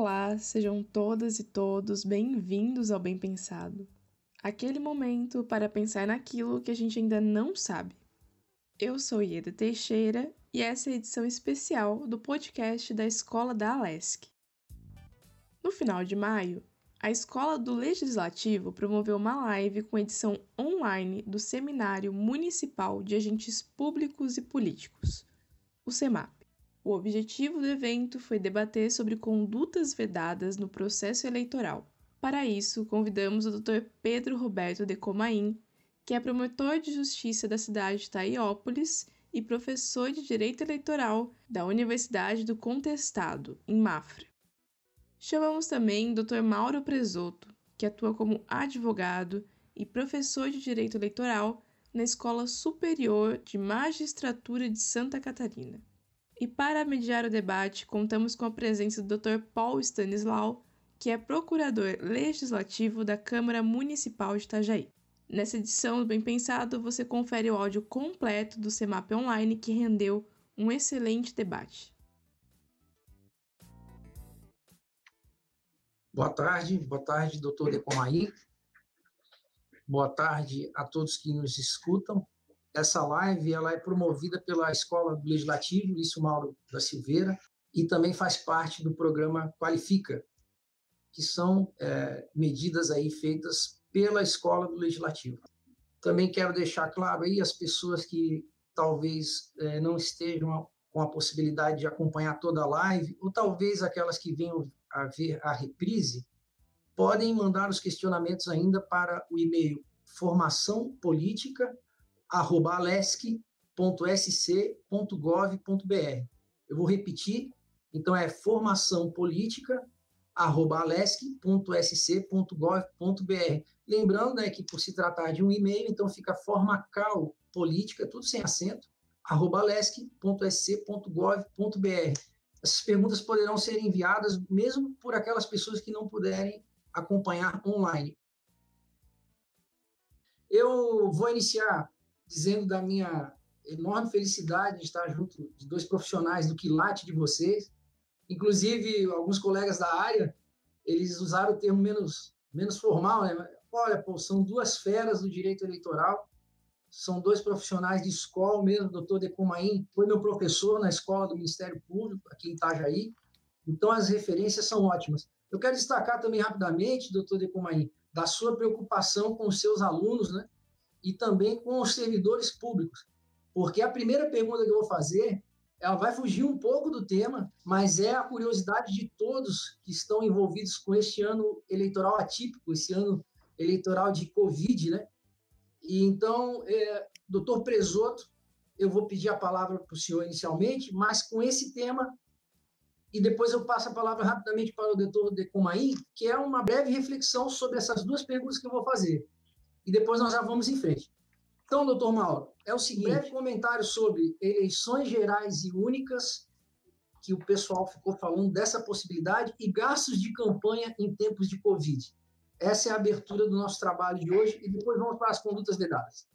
Olá, sejam todas e todos bem-vindos ao Bem Pensado. Aquele momento para pensar naquilo que a gente ainda não sabe. Eu sou Ieda Teixeira e essa é a edição especial do podcast da Escola da Alesc. No final de maio, a Escola do Legislativo promoveu uma live com edição online do Seminário Municipal de Agentes Públicos e Políticos, o SEMAP. O objetivo do evento foi debater sobre condutas vedadas no processo eleitoral. Para isso, convidamos o Dr. Pedro Roberto de Comain, que é promotor de justiça da cidade de Taiópolis e professor de Direito Eleitoral da Universidade do Contestado, em Mafra. Chamamos também o Dr. Mauro Presoto, que atua como advogado e professor de Direito Eleitoral na Escola Superior de Magistratura de Santa Catarina. E para mediar o debate, contamos com a presença do Dr. Paul Stanislau, que é procurador legislativo da Câmara Municipal de Itajaí. Nessa edição do Bem Pensado, você confere o áudio completo do CEMAP Online que rendeu um excelente debate. Boa tarde, boa tarde, doutor Decomaí. Boa tarde a todos que nos escutam essa live ela é promovida pela Escola do Legislativo, Lício Mauro da Silveira, e também faz parte do programa Qualifica, que são é, medidas aí feitas pela Escola do Legislativo. Também quero deixar claro aí as pessoas que talvez é, não estejam com a possibilidade de acompanhar toda a live, ou talvez aquelas que venham a ver a reprise, podem mandar os questionamentos ainda para o e-mail formação política alesc.sc.gov.br. Eu vou repetir, então é formação política alesc.sc.gov.br. Lembrando né, que por se tratar de um e-mail, então fica formacal política, tudo sem acento, alesc.sc.gov.br. Essas perguntas poderão ser enviadas mesmo por aquelas pessoas que não puderem acompanhar online. Eu vou iniciar dizendo da minha enorme felicidade de estar junto de dois profissionais do quilate de vocês. Inclusive, alguns colegas da área, eles usaram o termo menos, menos formal, né? Olha, pô, são duas feras do direito eleitoral, são dois profissionais de escola mesmo, o doutor Decomain foi meu professor na escola do Ministério Público, aqui em Itajaí, então as referências são ótimas. Eu quero destacar também rapidamente, doutor Decomain, da sua preocupação com os seus alunos, né? E também com os servidores públicos. Porque a primeira pergunta que eu vou fazer, ela vai fugir um pouco do tema, mas é a curiosidade de todos que estão envolvidos com este ano eleitoral atípico, esse ano eleitoral de Covid, né? E então, é, doutor Presoto, eu vou pedir a palavra para o senhor inicialmente, mas com esse tema, e depois eu passo a palavra rapidamente para o doutor Decomain, que é uma breve reflexão sobre essas duas perguntas que eu vou fazer e depois nós já vamos em frente. Então, doutor Mauro, é o seguinte: breve comentário sobre eleições gerais e únicas, que o pessoal ficou falando dessa possibilidade, e gastos de campanha em tempos de Covid. Essa é a abertura do nosso trabalho de hoje, e depois vamos para as condutas vedadas.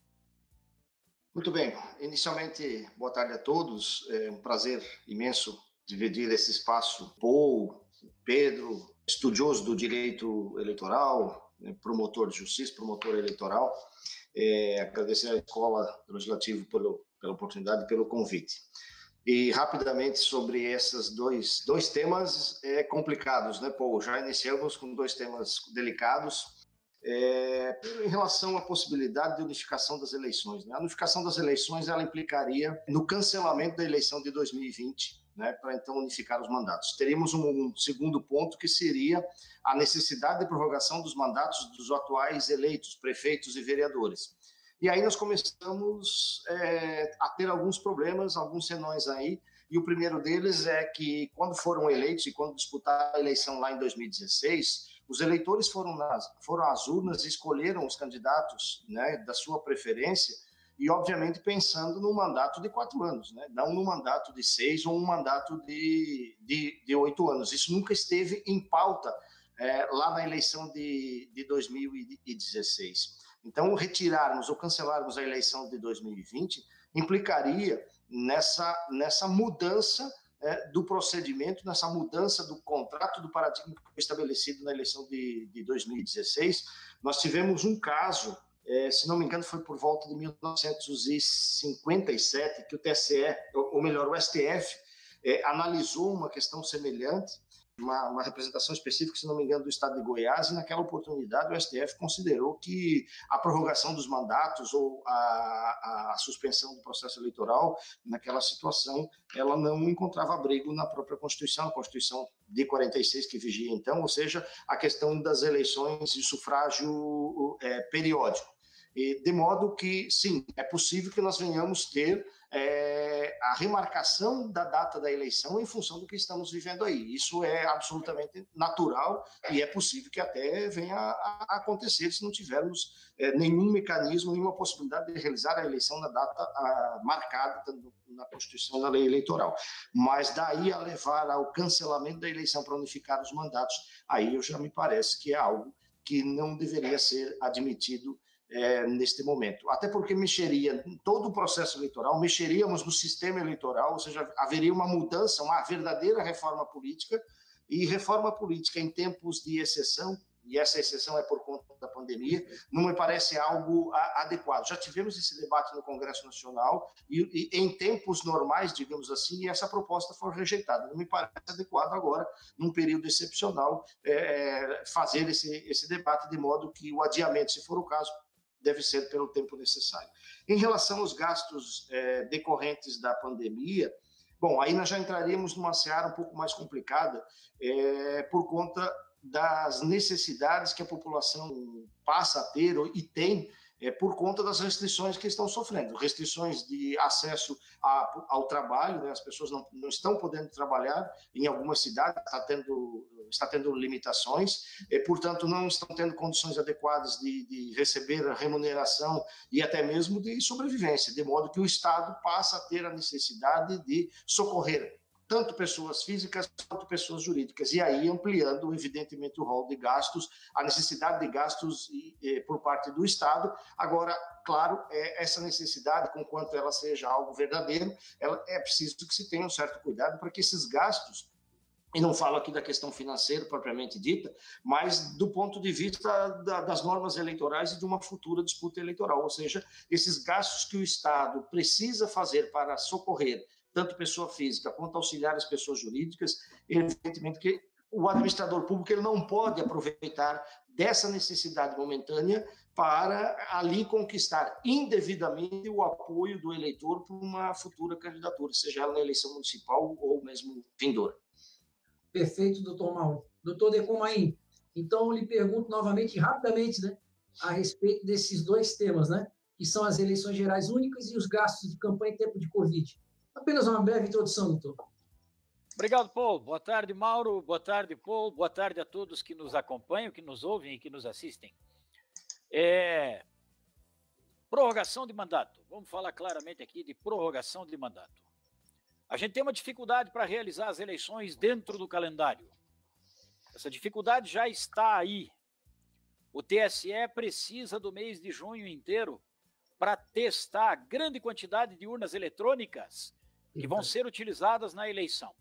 Muito bem. Inicialmente, boa tarde a todos. É um prazer imenso dividir esse espaço. Paul, Pedro, estudioso do direito eleitoral, promotor de justiça, promotor eleitoral. É, agradecer à Escola Legislativa pelo, pela oportunidade e pelo convite. E rapidamente sobre esses dois, dois temas é, complicados, né, Paul? Já iniciamos com dois temas delicados. É, em relação à possibilidade de unificação das eleições. Né? A unificação das eleições ela implicaria no cancelamento da eleição de 2020 né, para então unificar os mandatos. Teríamos um, um, segundo ponto que seria a necessidade de prorrogação dos mandatos dos atuais eleitos, prefeitos e vereadores. E aí nós começamos é, a ter alguns problemas, alguns senões aí, e o primeiro deles é que quando foram eleitos e quando disputaram a eleição lá em 2016, os eleitores foram, nas, foram às urnas e escolheram os candidatos né, da sua preferência, e, obviamente, pensando no mandato de quatro anos, né? não no mandato de seis ou um mandato de, de, de oito anos. Isso nunca esteve em pauta é, lá na eleição de, de 2016. Então, retirarmos ou cancelarmos a eleição de 2020 implicaria nessa, nessa mudança é, do procedimento, nessa mudança do contrato do paradigma que foi estabelecido na eleição de, de 2016. Nós tivemos um caso, é, se não me engano, foi por volta de 1957 que o TSE, ou melhor, o STF, é, analisou uma questão semelhante uma, uma, representação específica, se não me engano, do estado de Goiás, e naquela oportunidade o STF considerou que a prorrogação dos mandatos ou a, a suspensão do processo eleitoral, naquela situação, ela não encontrava abrigo na própria Constituição, a Constituição de 46 que vigia então, ou seja, a questão das eleições de sufrágio é, periódico. E, de modo que, sim, é possível que nós venhamos ter é, a remarcação da data da eleição em função do que estamos vivendo aí. Isso é absolutamente natural e é possível que até venha a, acontecer se não tivermos é, nenhum mecanismo, nenhuma possibilidade de realizar a eleição na data a, marcada na Constituição da lei eleitoral. Mas daí a levar ao cancelamento da eleição para unificar os mandatos, aí eu já me parece que é algo que não deveria ser admitido é, neste momento. Até porque mexeria em todo o processo eleitoral, mexeríamos no sistema eleitoral, ou seja, haveria uma mudança, uma verdadeira reforma política, e reforma política em tempos de exceção, e essa exceção é por conta da pandemia, não me parece algo adequado. Já tivemos esse debate no Congresso Nacional e, e, em tempos normais, digamos assim, essa proposta foi rejeitada. Não me parece adequado agora, num período excepcional, é, fazer esse, esse debate de modo que o adiamento, se for o caso, deve ser pelo tempo necessário. Em relação aos gastos é, decorrentes da pandemia, bom, aí nós já entraríamos numa seara um pouco mais complicada é, por conta das necessidades que a população passa a ter e tem é, por conta das restrições que estão sofrendo, restrições de acesso a, ao trabalho, né? as pessoas não, não estão podendo trabalhar em algumas cidades, está tendo, está tendo limitações, e, portanto não estão tendo condições adequadas de, de receber a remuneração e até mesmo de sobrevivência, de modo que o Estado passa a ter a necessidade de socorrer tanto pessoas físicas quanto pessoas jurídicas, e aí ampliando, evidentemente, o rol de gastos, a necessidade de gastos por parte do Estado. Agora, claro, é essa necessidade, com quanto ela seja algo verdadeiro, ela, é preciso que se tenha um certo cuidado para que esses gastos e não falo aqui da questão financeira propriamente dita, mas do ponto de vista da, das normas eleitorais e de uma futura disputa eleitoral, ou seja, esses gastos que o Estado precisa fazer para socorrer tanto pessoa física quanto auxiliar as pessoas jurídicas, evidentemente que o administrador público ele não pode aproveitar dessa necessidade momentânea para ali conquistar indevidamente o apoio do eleitor para uma futura candidatura, seja ela na eleição municipal ou mesmo vindoura. Perfeito, doutor Mauro. Doutor Decomain, então eu lhe pergunto novamente, rapidamente, né, a respeito desses dois temas, né, que são as eleições gerais únicas e os gastos de campanha em tempo de Covid. Apenas uma breve introdução, doutor. Obrigado, Paul. Boa tarde, Mauro. Boa tarde, Paul. Boa tarde a todos que nos acompanham, que nos ouvem e que nos assistem. É... Prorrogação de mandato. Vamos falar claramente aqui de prorrogação de mandato. A gente tem uma dificuldade para realizar as eleições dentro do calendário. Essa dificuldade já está aí. O TSE precisa do mês de junho inteiro para testar a grande quantidade de urnas eletrônicas que vão ser utilizadas na eleição.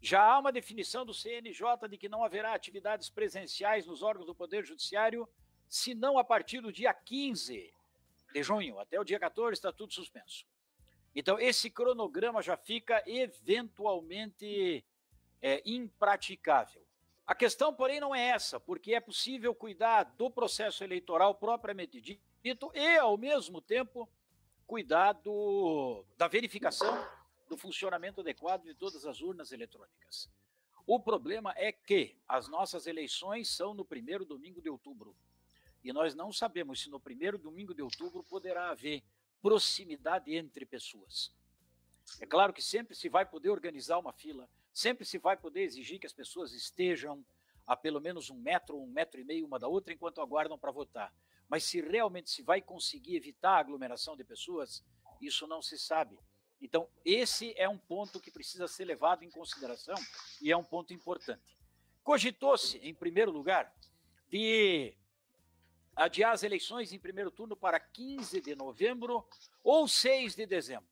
Já há uma definição do CNJ de que não haverá atividades presenciais nos órgãos do Poder Judiciário, se não a partir do dia 15 de junho. Até o dia 14 está tudo suspenso. Então, esse cronograma já fica eventualmente é, impraticável. A questão, porém, não é essa, porque é possível cuidar do processo eleitoral propriamente dito e, ao mesmo tempo, cuidar do, da verificação do funcionamento adequado de todas as urnas eletrônicas. O problema é que as nossas eleições são no primeiro domingo de outubro. E nós não sabemos se no primeiro domingo de outubro poderá haver proximidade entre pessoas. É claro que sempre se vai poder organizar uma fila, sempre se vai poder exigir que as pessoas estejam a pelo menos um metro, um metro e meio uma da outra enquanto aguardam para votar. Mas se realmente se vai conseguir evitar a aglomeração de pessoas, isso não se sabe. Então, esse é um ponto que precisa ser levado em consideração e é um ponto importante. Cogitou-se, em primeiro lugar, de adiar as eleições em primeiro turno para 15 de novembro ou 6 de dezembro.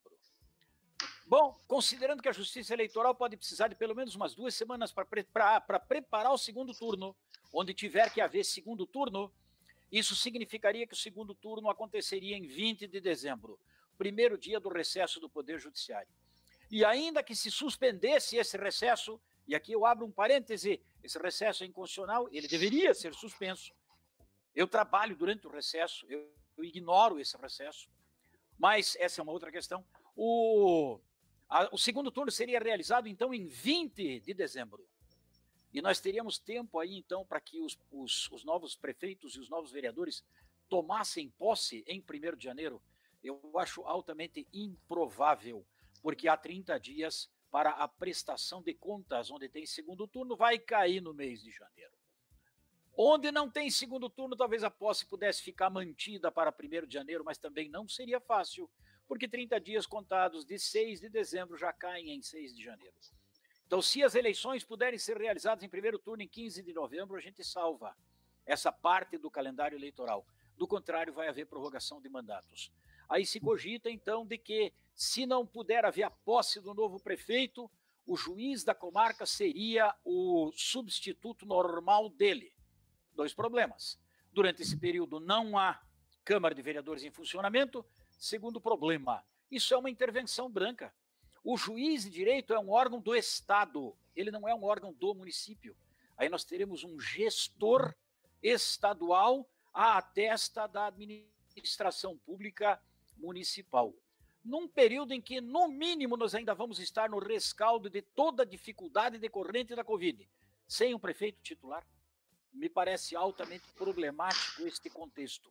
Bom, considerando que a Justiça Eleitoral pode precisar de pelo menos umas duas semanas para pre preparar o segundo turno, onde tiver que haver segundo turno, isso significaria que o segundo turno aconteceria em 20 de dezembro, primeiro dia do recesso do Poder Judiciário. E ainda que se suspendesse esse recesso, e aqui eu abro um parêntese, esse recesso é inconstitucional, ele deveria ser suspenso. Eu trabalho durante o recesso, eu, eu ignoro esse recesso, mas essa é uma outra questão. O, a, o segundo turno seria realizado, então, em 20 de dezembro. E nós teríamos tempo aí, então, para que os, os, os, novos prefeitos e os novos vereadores tomassem posse em 1 de janeiro. Eu acho altamente improvável, porque há 30 dias para a prestação de contas, onde tem segundo turno, vai cair no mês de janeiro. Onde não tem segundo turno, talvez a posse pudesse ficar mantida para 1 de janeiro, mas também não seria fácil, porque 30 dias contados de 6 de dezembro já caem em 6 de janeiro. Então, se as eleições puderem ser realizadas em primeiro turno em 15 de novembro, a gente salva essa parte do calendário eleitoral. Do contrário, vai haver prorrogação de mandatos. Aí se cogita, então, de que, se não puder haver a posse do novo prefeito, o juiz da comarca seria o substituto normal dele. Dois problemas. Durante esse período não há Câmara de Vereadores em funcionamento. Segundo problema, isso é uma intervenção branca. O juiz de direito é um órgão do Estado, ele não é um órgão do município. Aí nós teremos um gestor estadual à testa da administração pública municipal. Num período em que, no mínimo, nós ainda vamos estar no rescaldo de toda a dificuldade decorrente da Covid, sem um prefeito titular, me parece altamente problemático este contexto.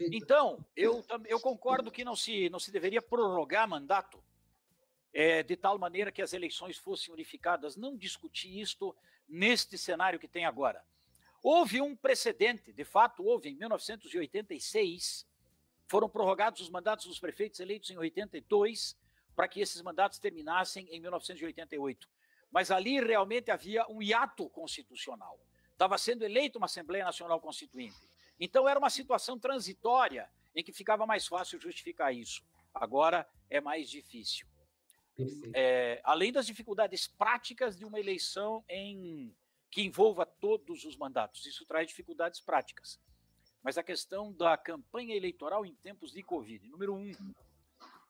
Então, eu, eu concordo que não se, não se deveria prorrogar mandato é, de tal maneira que as eleições fossem unificadas. Não discutir isto neste cenário que tem agora. Houve um precedente, de fato, houve em 1986, foram prorrogados os mandatos dos prefeitos eleitos em 82 para que esses mandatos terminassem em 1988. Mas ali realmente havia um hiato constitucional. Estava sendo eleita uma Assembleia Nacional Constituinte. Então era uma situação transitória em que ficava mais fácil justificar isso. Agora é mais difícil. É, além das dificuldades práticas de uma eleição em que envolva todos os mandatos, isso traz dificuldades práticas. Mas a questão da campanha eleitoral em tempos de Covid, número um,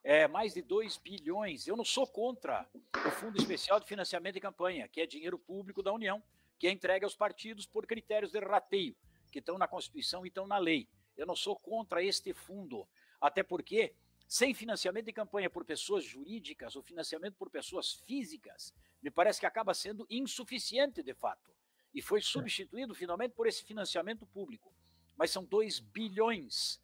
é mais de 2 bilhões. Eu não sou contra o Fundo Especial de Financiamento de Campanha, que é dinheiro público da União, que é entregue aos partidos por critérios de rateio, que estão na Constituição e estão na lei. Eu não sou contra este fundo, até porque sem financiamento de campanha por pessoas jurídicas ou financiamento por pessoas físicas, me parece que acaba sendo insuficiente de fato. E foi substituído finalmente por esse financiamento público. Mas são 2 bilhões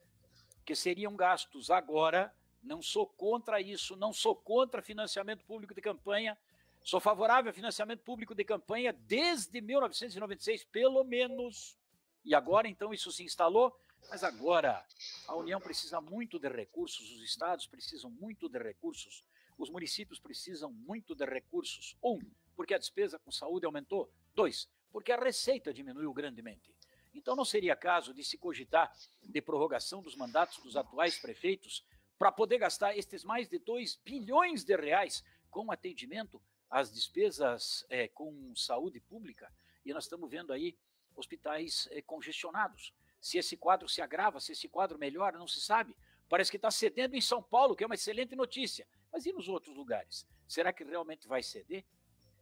que seriam gastos agora. Não sou contra isso, não sou contra financiamento público de campanha, Sou favorável a financiamento público de campanha desde 1996, pelo menos. E agora, então, isso se instalou. Mas agora, a União precisa muito de recursos, os estados precisam muito de recursos, os municípios precisam muito de recursos. Um, porque a despesa com saúde aumentou. Dois, porque a receita diminuiu grandemente. Então, não seria caso de se cogitar de prorrogação dos mandatos dos atuais prefeitos para poder gastar estes mais de 2 bilhões de reais com atendimento as despesas é, com saúde pública, e nós estamos vendo aí hospitais é, congestionados. Se esse quadro se agrava, se esse quadro melhora, não se sabe. Parece que está cedendo em São Paulo, que é uma excelente notícia. Mas e nos outros lugares? Será que realmente vai ceder?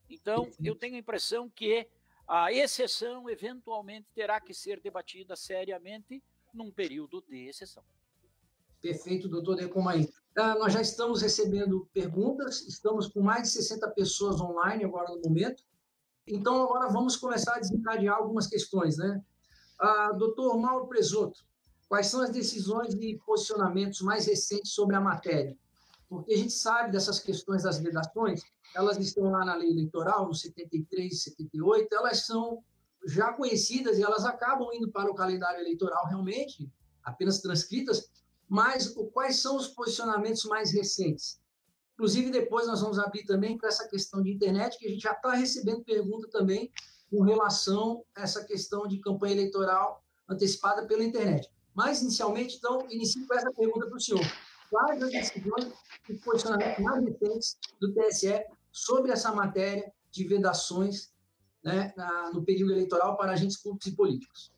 Então, eu tenho a impressão que a exceção eventualmente terá que ser debatida seriamente num período de exceção. Perfeito, doutor Decomain. Ah, nós já estamos recebendo perguntas, estamos com mais de 60 pessoas online agora no momento. Então, agora vamos começar a desencadear algumas questões. Né? Ah, doutor Mauro Presoto, quais são as decisões e posicionamentos mais recentes sobre a matéria? Porque a gente sabe dessas questões das vedações, elas estão lá na lei eleitoral, no 73, 78, elas são já conhecidas e elas acabam indo para o calendário eleitoral realmente, apenas transcritas, mas quais são os posicionamentos mais recentes? Inclusive, depois nós vamos abrir também para essa questão de internet, que a gente já está recebendo pergunta também com relação a essa questão de campanha eleitoral antecipada pela internet. Mas, inicialmente, então, inicio com essa pergunta para o senhor. quais as decisões e posicionamentos mais recentes do TSE sobre essa matéria de vedações né, na, no período eleitoral para agentes públicos e políticos.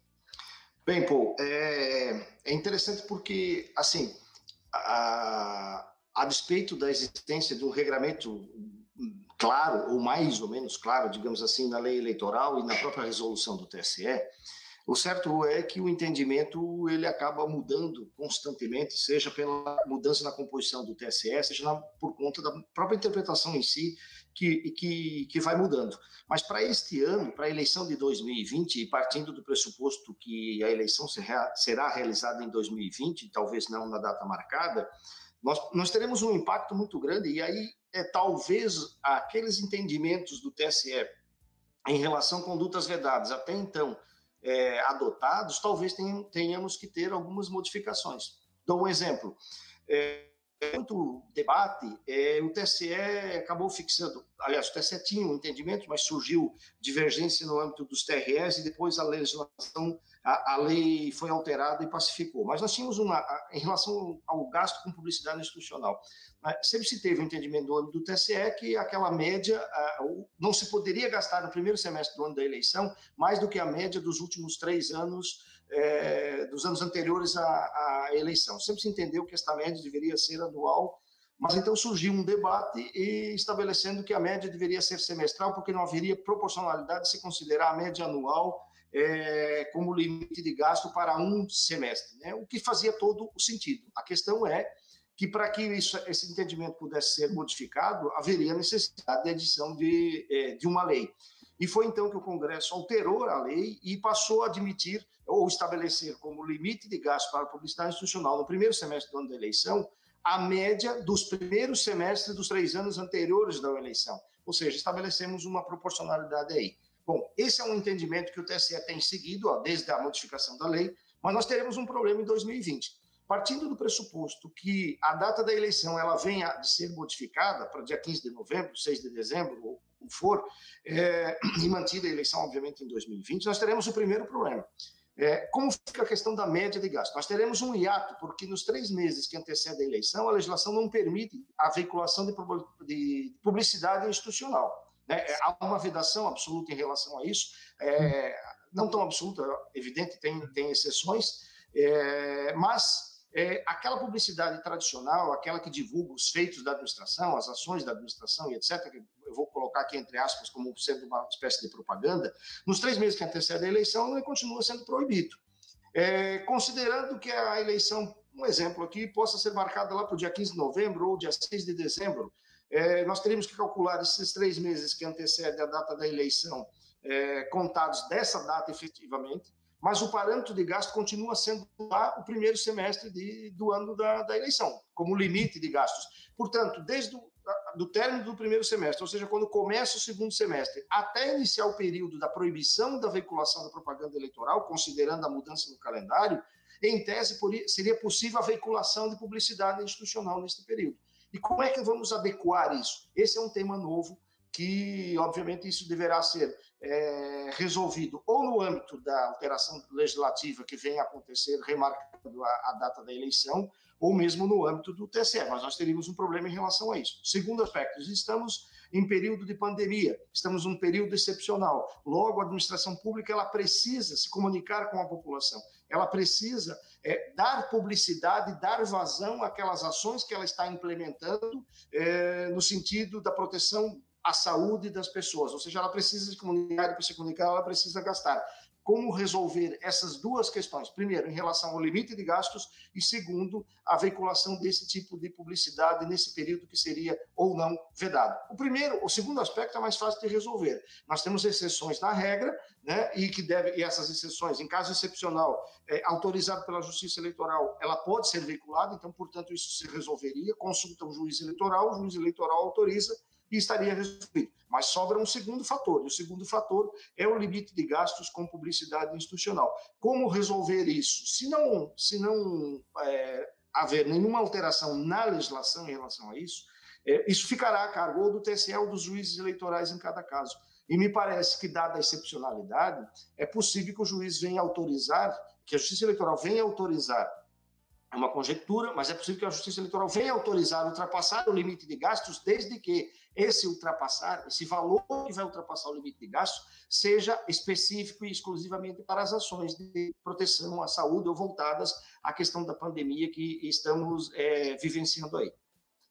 Bem, Paul, é, é interessante porque, assim, a, a despeito da existência um regramento claro, ou mais ou menos claro, digamos assim, na lei eleitoral e na própria resolução do TSE, o certo é que o entendimento ele acaba mudando constantemente, seja pela mudança na composição do TSE, seja na, por conta da própria interpretação em si que, que, que vai mudando. Mas para este ano, para a eleição de 2020, e partindo do pressuposto que a eleição será realizada em 2020, talvez não na data marcada, nós, nós teremos um impacto muito grande, e aí é talvez aqueles entendimentos do TSE em relação a condutas vedadas até então é, adotados, talvez tenhamos que ter algumas modificações. Dou um exemplo. É, muito debate, é, o TSE acabou fixando, aliás, o TSE tinha um entendimento, mas surgiu divergência no âmbito dos TRS e depois a legislação, a, a lei foi alterada e pacificou. Mas nós tínhamos uma, em relação ao gasto com publicidade institucional, né, sempre se teve um entendimento do âmbito do TSE que aquela média não se poderia gastar no primeiro semestre do ano da eleição mais do que a média dos últimos três anos é, dos anos anteriores à, à, eleição. Sempre se entendeu que esta média deveria ser anual, mas então surgiu um debate e estabelecendo que a média deveria ser semestral, porque não haveria proporcionalidade se considerar a média anual é, como limite de gasto para um semestre, né? o que fazia todo o sentido. A questão é que para que isso, esse entendimento pudesse ser modificado, haveria necessidade de edição de, é, de uma lei. E foi então que o Congresso alterou a lei e passou a admitir ou estabelecer como limite de gasto para a publicidade institucional no primeiro semestre do ano da eleição a média dos primeiros semestres dos três anos anteriores da eleição. Ou seja, estabelecemos uma proporcionalidade aí. Bom, esse é um entendimento que o TSE tem seguido ó, desde a modificação da lei, mas nós teremos um problema em 2020. Partindo do pressuposto que a data da eleição ela venha de ser modificada para dia 15 de novembro, 6 de dezembro, ou for, é, e mantida a eleição, obviamente, em 2020, nós teremos o primeiro problema. É, como fica a questão da média de gasto? Nós teremos um hiato, porque nos três meses que antecedem a eleição, a legislação não permite a veiculação de, de publicidade institucional. Né? É, há uma vedação absoluta em relação a isso, é, não tão absoluta, evidente, tem, tem exceções, é, mas é, aquela publicidade tradicional, aquela que divulga os feitos da administração, as ações da administração e etc., que eu vou colocar aqui entre aspas como sendo uma espécie de propaganda, nos três meses que antecedem a eleição, ele continua sendo proibido. É, considerando que a eleição, um exemplo aqui, possa ser marcada lá para o dia 15 de novembro ou dia 6 de dezembro, é, nós teríamos que calcular esses três meses que antecedem a data da eleição, é, contados dessa data efetivamente, mas o parâmetro de gasto continua sendo lá o primeiro semestre de, do ano da, da, eleição, como limite de gastos. Portanto, desde o do término do primeiro semestre, ou seja, quando começa o segundo semestre, até iniciar o período da proibição da veiculação da propaganda eleitoral, considerando a mudança no calendário, em tese seria possível a veiculação de publicidade institucional neste período. E como é que vamos adequar isso? Esse é um tema novo que, obviamente, isso deverá ser é, resolvido ou no âmbito da alteração legislativa que vem acontecer, remarcando a, a, data da eleição, ou mesmo no âmbito do TSE, mas nós teríamos um problema em relação a isso. Segundo aspecto, estamos em período de pandemia, estamos num período excepcional. Logo, a administração pública ela precisa se comunicar com a população, ela precisa é, dar publicidade, dar vazão àquelas ações que ela está implementando é, no sentido da proteção a saúde das pessoas, ou seja, ela precisa se comunicar e para se comunicar ela precisa gastar. Como resolver essas duas questões? Primeiro, em relação ao limite de gastos e segundo, a veiculação desse tipo de publicidade nesse período que seria ou não vedado. O primeiro, o segundo aspecto é mais fácil de resolver. Nós temos exceções na regra, né, e que deve e essas exceções, em caso excepcional, é, autorizado pela Justiça Eleitoral, ela pode ser veiculada. Então, portanto, isso se resolveria. Consulta o juiz eleitoral, o juiz eleitoral autoriza e estaria resolvido. Mas sobra um segundo fator, e o segundo fator é o limite de gastos com publicidade institucional. Como resolver isso? Se não, se não é, haver nenhuma alteração na legislação em relação a isso, é, isso ficará a cargo ou do TSE ou dos juízes eleitorais em cada caso. E me parece que, dada a excepcionalidade, é possível que o juiz venha autorizar, que a Justiça Eleitoral venha autorizar é uma conjectura, mas é possível que a Justiça Eleitoral venha autorizar ultrapassar o limite de gastos, desde que esse ultrapassar, esse valor que vai ultrapassar o limite de gastos, seja específico e exclusivamente para as ações de proteção à saúde ou voltadas à questão da pandemia que estamos é, vivenciando aí.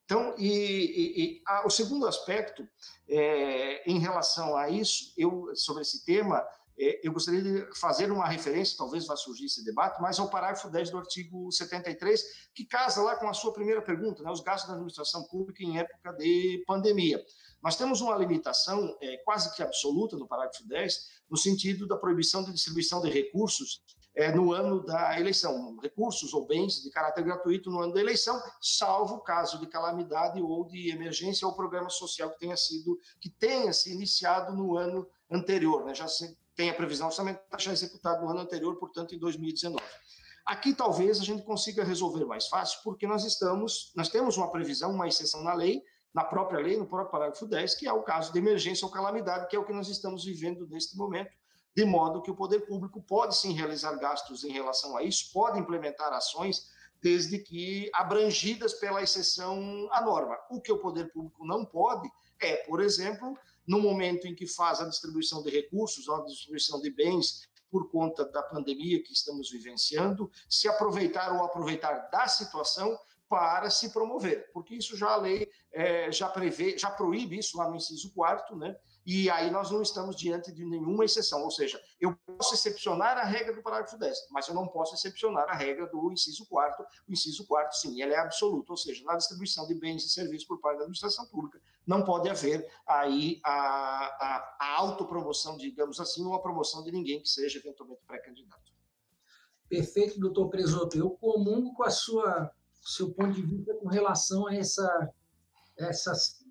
Então, e, e, e a, o segundo aspecto, é, em relação a isso, eu sobre esse tema, eu gostaria de fazer uma referência, talvez vá surgir esse debate, mas ao parágrafo 10 do artigo 73, que casa lá com a sua primeira pergunta, né, os gastos da administração pública em época de pandemia. Nós temos uma limitação é, quase que absoluta no parágrafo 10, no sentido da proibição de distribuição de recursos é, no ano da eleição, recursos ou bens de caráter gratuito no ano da eleição, salvo caso de calamidade ou de emergência ou programa social que tenha sido que tenha se iniciado no ano anterior, né? já se tem a previsão orçamentária já executada no ano anterior, portanto, em 2019. Aqui talvez a gente consiga resolver mais fácil, porque nós estamos, nós temos uma previsão, uma exceção na lei, na própria lei, no próprio parágrafo 10, que é o caso de emergência ou calamidade, que é o que nós estamos vivendo neste momento, de modo que o poder público pode sim realizar gastos em relação a isso, pode implementar ações, desde que abrangidas pela exceção à norma. O que o poder público não pode é, por exemplo, no momento em que faz a distribuição de recursos, a distribuição de bens por conta da pandemia que estamos vivenciando, se aproveitar ou aproveitar da situação para se promover, porque isso já a lei é, já prevê, já proíbe isso lá no inciso 4 né? E aí nós não estamos diante de nenhuma exceção, ou seja, eu posso excepcionar a regra do parágrafo 10, mas eu não posso excepcionar a regra do inciso 4 O inciso 4 sim, ele é absoluto, ou seja, na distribuição de bens e serviços por parte da administração pública, não pode haver aí a, a, a autopromoção, digamos assim, ou a promoção de ninguém que seja eventualmente pré-candidato. Perfeito, doutor Presoto. Eu comungo com a sua seu ponto de vista com relação a essa, essas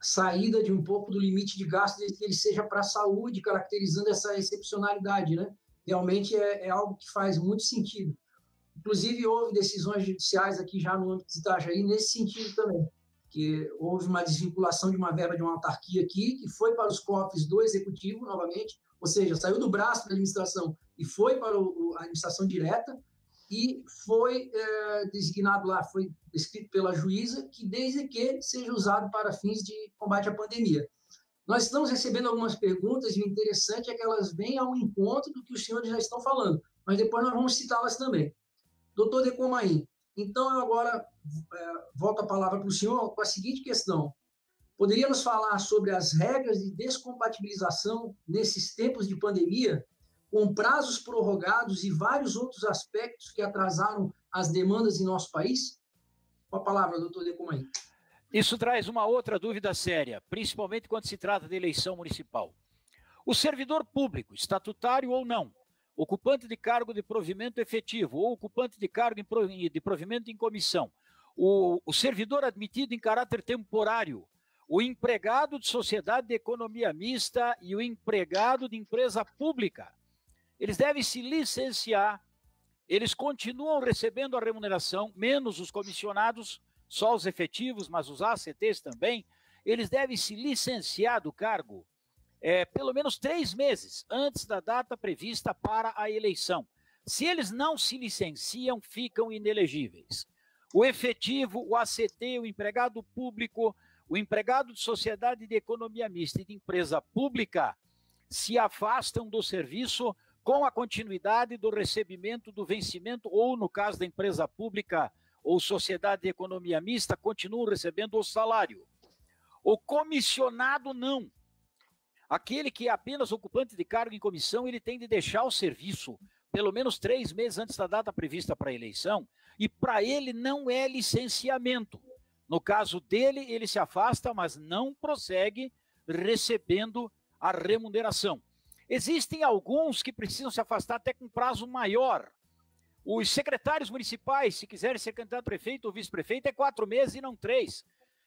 saída de um pouco do limite de gasto, desde que ele seja para a saúde, caracterizando essa excepcionalidade, né? Realmente é, é, algo que faz muito sentido. Inclusive, houve decisões judiciais aqui já no âmbito de Itajaí nesse sentido também, que houve uma desvinculação de uma verba de uma autarquia aqui, que foi para os cofres do executivo, novamente, ou seja, saiu do braço da administração e foi para o, a administração direta, e foi é, designado lá, foi escrito pela juíza, que desde que seja usado para fins de combate à pandemia. Nós estamos recebendo algumas perguntas e o interessante é que elas vêm ao encontro do que os senhores já estão falando, mas depois nós vamos citá-las também. Doutor Decomain, então eu agora é, volto a palavra para o senhor com a seguinte questão. Poderíamos falar sobre as regras de descompatibilização nesses tempos de pandemia com prazos prorrogados e vários outros aspectos que atrasaram as demandas em nosso país? Com a palavra, doutor Decomain. Isso traz uma outra dúvida séria, principalmente quando se trata de eleição municipal. O servidor público, estatutário ou não, ocupante de cargo de provimento efetivo ou ocupante de cargo de provimento em comissão, o, o servidor admitido em caráter temporário, o empregado de sociedade de economia mista e o empregado de empresa pública. Eles devem se licenciar, eles continuam recebendo a remuneração, menos os comissionados, só os efetivos, mas os ACTs também, eles devem se licenciar do cargo é, pelo menos três meses antes da data prevista para a eleição. Se eles não se licenciam, ficam inelegíveis. O efetivo, o ACT, o empregado público, o empregado de sociedade de economia mista e de empresa pública se afastam do serviço com a continuidade do recebimento do vencimento, ou no caso da empresa pública ou sociedade de economia mista, continuam recebendo o salário. O comissionado não. Aquele que é apenas ocupante de cargo em comissão, ele tem de deixar o serviço pelo menos três meses antes da data prevista para a eleição, e para ele não é licenciamento. No caso dele, ele se afasta, mas não prossegue recebendo a remuneração. Existem alguns que precisam se afastar até com prazo maior. Os secretários municipais, se quiserem ser candidato a prefeito ou vice-prefeito, é quatro meses e não três.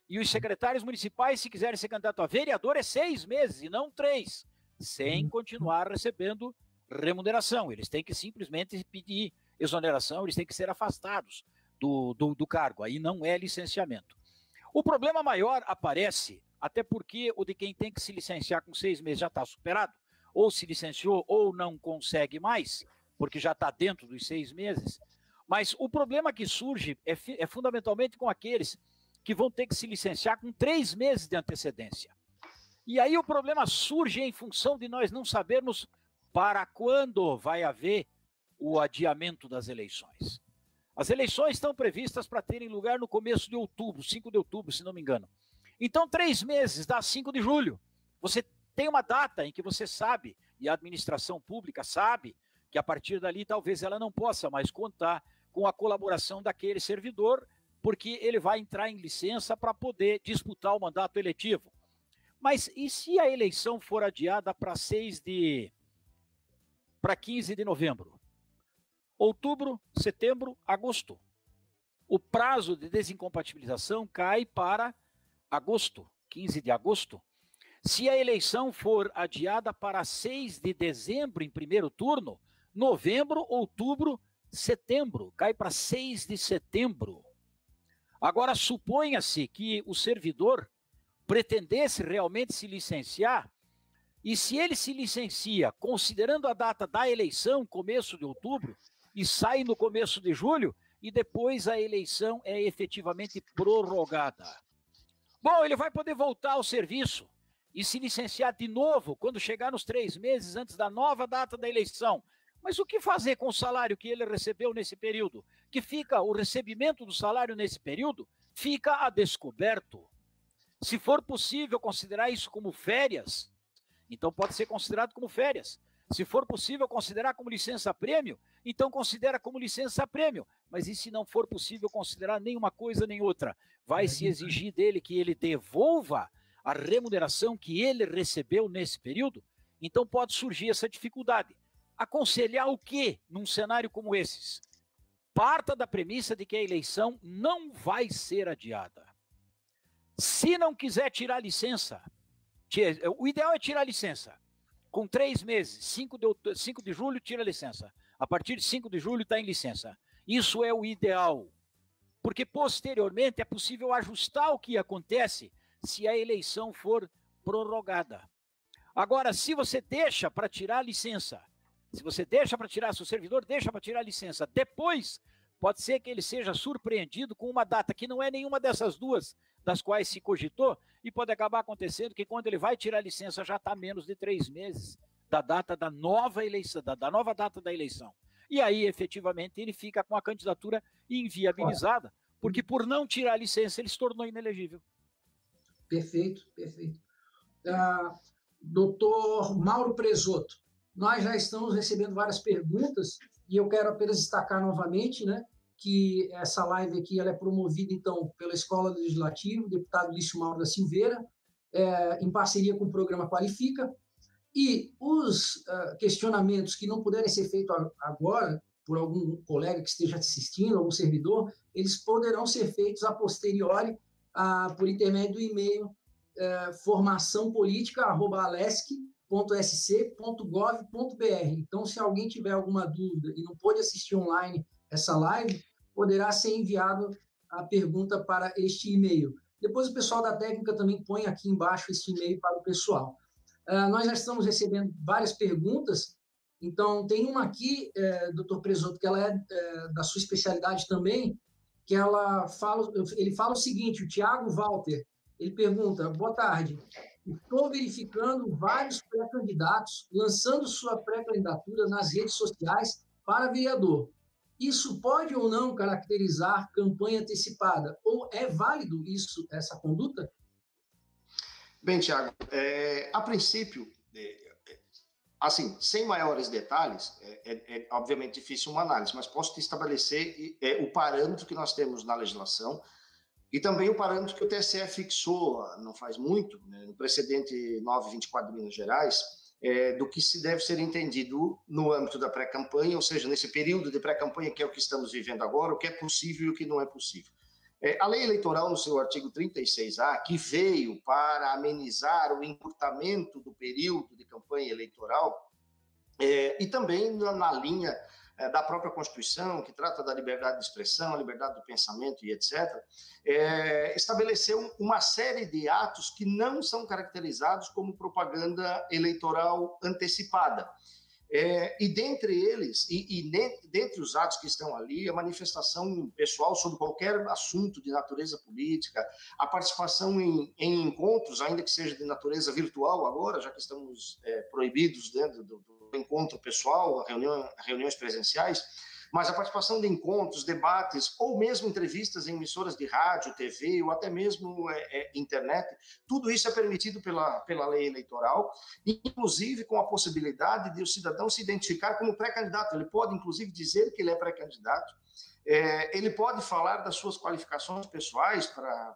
E os secretários municipais, se quiserem ser candidato a vereador, é seis meses e não três, sem continuar recebendo remuneração. Eles têm que simplesmente pedir exoneração, eles têm que ser afastados do, do, do cargo. Aí não é licenciamento. O problema maior aparece, até porque o de quem tem que se licenciar com seis meses já está superado ou se licenciou ou não consegue mais, porque já está dentro dos seis meses. Mas o problema que surge é, é fundamentalmente com aqueles que vão ter que se licenciar com três meses de antecedência. E aí o problema surge em função de nós não sabermos para quando vai haver o adiamento das eleições. As eleições estão previstas para terem lugar no começo de outubro, 5 de outubro, se não me engano. Então, três meses dá 5 de julho. Você tem uma data em que você sabe, e a administração pública sabe, que a partir dali talvez ela não possa mais contar com a colaboração daquele servidor, porque ele vai entrar em licença para poder disputar o mandato eletivo. Mas e se a eleição for adiada para 6 de para 15 de novembro? Outubro, setembro, agosto. O prazo de desincompatibilização cai para agosto, 15 de agosto. Se a eleição for adiada para 6 de dezembro em primeiro turno, novembro, outubro, setembro, cai para 6 de setembro. Agora, suponha-se que o servidor pretendesse realmente se licenciar, e se ele se licencia considerando a data da eleição, começo de outubro, e sai no começo de julho, e depois a eleição é efetivamente prorrogada. Bom, ele vai poder voltar ao serviço e se licenciar de novo quando chegar nos três meses antes da nova data da eleição. Mas o que fazer com o salário que ele recebeu nesse período? Que fica o recebimento do salário nesse período fica a descoberto. Se for possível considerar isso como férias, então pode ser considerado como férias. Se for possível considerar como licença prêmio, então considera como licença prêmio. Mas e se não for possível considerar nenhuma coisa nem outra? Vai se exigir dele que ele devolva a remuneração que ele recebeu nesse período? Então pode surgir essa dificuldade. Aconselhar o quê num cenário como esses? Parta da premissa de que a eleição não vai ser adiada. Se não quiser tirar licença, o ideal é tirar licença com três meses, 5 de, 5 de julho, tira licença. A partir de 5 de julho está em licença. Isso é o ideal. Porque posteriormente é possível ajustar o que acontece se a eleição for prorrogada. Agora, se você deixa para tirar a licença, se você deixa para tirar, se o servidor deixa para tirar a licença, depois pode ser que ele seja surpreendido com uma data que não é nenhuma dessas duas das quais se cogitou, e pode acabar acontecendo que quando ele vai tirar a licença já está menos de três meses da data da nova eleição, da, da, nova data da eleição. E aí, efetivamente, ele fica com a candidatura inviabilizada, porque por não tirar a licença ele se tornou inelegível. Perfeito, perfeito. Uh, doutor Mauro Presoto, nós já estamos recebendo várias perguntas e eu quero apenas destacar novamente, né, que essa live aqui ela é promovida, então, pela Escola Legislativa, deputado Lício Mauro da Silveira, é, em parceria com o programa Qualifica, e os uh, questionamentos que não puderem ser feitos agora, por algum colega que esteja assistindo, algum servidor, eles poderão ser feitos a posteriori, uh, por intermédio do e-mail uh, formaçãopolitica.alesc.sc.gov.br. Então, se alguém tiver alguma dúvida e não pôde assistir online essa live, poderá ser enviado a pergunta para este e-mail. Depois o pessoal da técnica também põe aqui embaixo este e-mail para o pessoal. Uh, nós já estamos recebendo várias perguntas, então tem uma aqui, é, Presoto, que ela é, é, da sua especialidade também, que ela fala, ele fala o seguinte, o Tiago Walter, ele pergunta, boa tarde, estou verificando vários pré-candidatos lançando sua pré-candidatura nas redes sociais para vereador. Isso pode ou não caracterizar campanha antecipada? Ou é válido isso, essa conduta? Bem, Tiago, é, a princípio, é, é, assim, sem maiores detalhes, é, é, é, obviamente difícil uma análise, mas posso te estabelecer é, o parâmetro que nós temos na legislação e também o parâmetro que o TSE fixou não faz muito, né, no precedente 924 de Minas Gerais, é, do que se deve ser entendido no âmbito da pré-campanha, ou seja, nesse período de pré-campanha que é o que estamos vivendo agora, o que é possível e o que não é possível. É, a lei eleitoral, no seu artigo 36A, que veio para amenizar o encurtamento do período de campanha eleitoral, é, e também na, na linha é, da própria Constituição, que trata da liberdade de expressão, liberdade do pensamento e etc., é, estabeleceu uma série de atos que não são caracterizados como propaganda eleitoral antecipada. É, e dentre eles, e, e dentre os atos que estão ali, a manifestação pessoal sobre qualquer assunto de natureza política, a participação em, em encontros, ainda que seja de natureza virtual agora, já que estamos é, proibidos dentro do, do, encontro pessoal, reunião, reuniões presenciais, mas a participação de encontros, debates ou mesmo entrevistas em emissoras de rádio, TV ou até mesmo é, é, internet, tudo isso é permitido pela, pela lei eleitoral, inclusive com a possibilidade de o cidadão se identificar como pré-candidato. Ele pode, inclusive, dizer que ele é pré-candidato, é, ele pode falar das suas qualificações pessoais para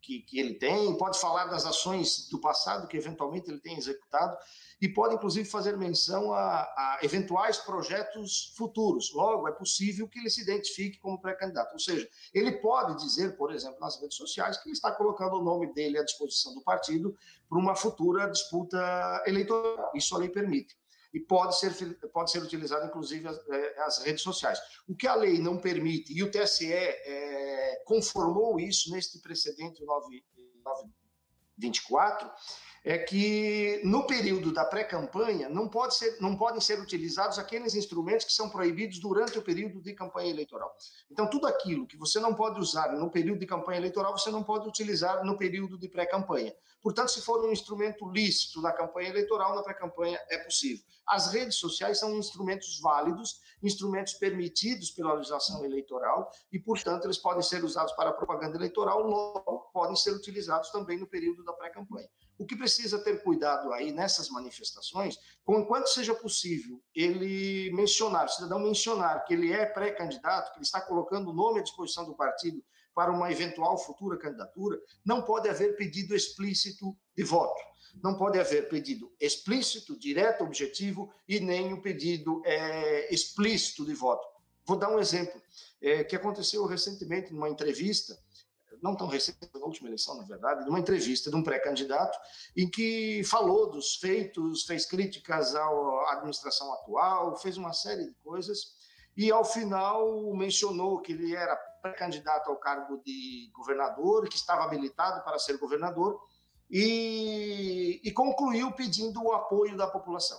que, que, ele tem, pode falar das ações do passado que eventualmente ele tem executado e pode inclusive fazer menção a, a eventuais projetos futuros. Logo, é possível que ele se identifique como pré-candidato. Ou seja, ele pode dizer, por exemplo, nas redes sociais, que ele está colocando o nome dele à disposição do partido para uma futura disputa eleitoral. Isso a lei permite e pode ser, pode ser utilizado, inclusive, as, é, as, redes sociais. O que a lei não permite, e o TSE é, conformou isso neste precedente 924, é que no período da pré-campanha não, pode ser, não podem ser utilizados aqueles instrumentos que são proibidos durante o período de campanha eleitoral. Então, tudo aquilo que você não pode usar no período de campanha eleitoral, você não pode utilizar no período de pré-campanha. Portanto, se for um instrumento lícito na campanha eleitoral, na pré-campanha é possível. As redes sociais são instrumentos válidos, instrumentos permitidos pela legislação eleitoral e, portanto, eles podem ser usados para propaganda eleitoral, logo podem ser utilizados também no período da pré-campanha. O que precisa ter cuidado aí nessas manifestações, enquanto seja possível ele mencionar, o cidadão mencionar que ele é pré-candidato, que ele está colocando o nome à disposição do partido para uma eventual futura candidatura, não pode haver pedido explícito de voto. Não pode haver pedido explícito, direto, objetivo e nem o pedido é, explícito de voto. Vou dar um exemplo é, que aconteceu recentemente numa entrevista não tão recente, na última eleição, na verdade, numa entrevista de um pré-candidato, em que falou dos feitos, fez críticas à administração atual, fez uma série de coisas, e ao final mencionou que ele era pré-candidato ao cargo de governador, que estava habilitado para ser governador, e, e concluiu pedindo o apoio da população.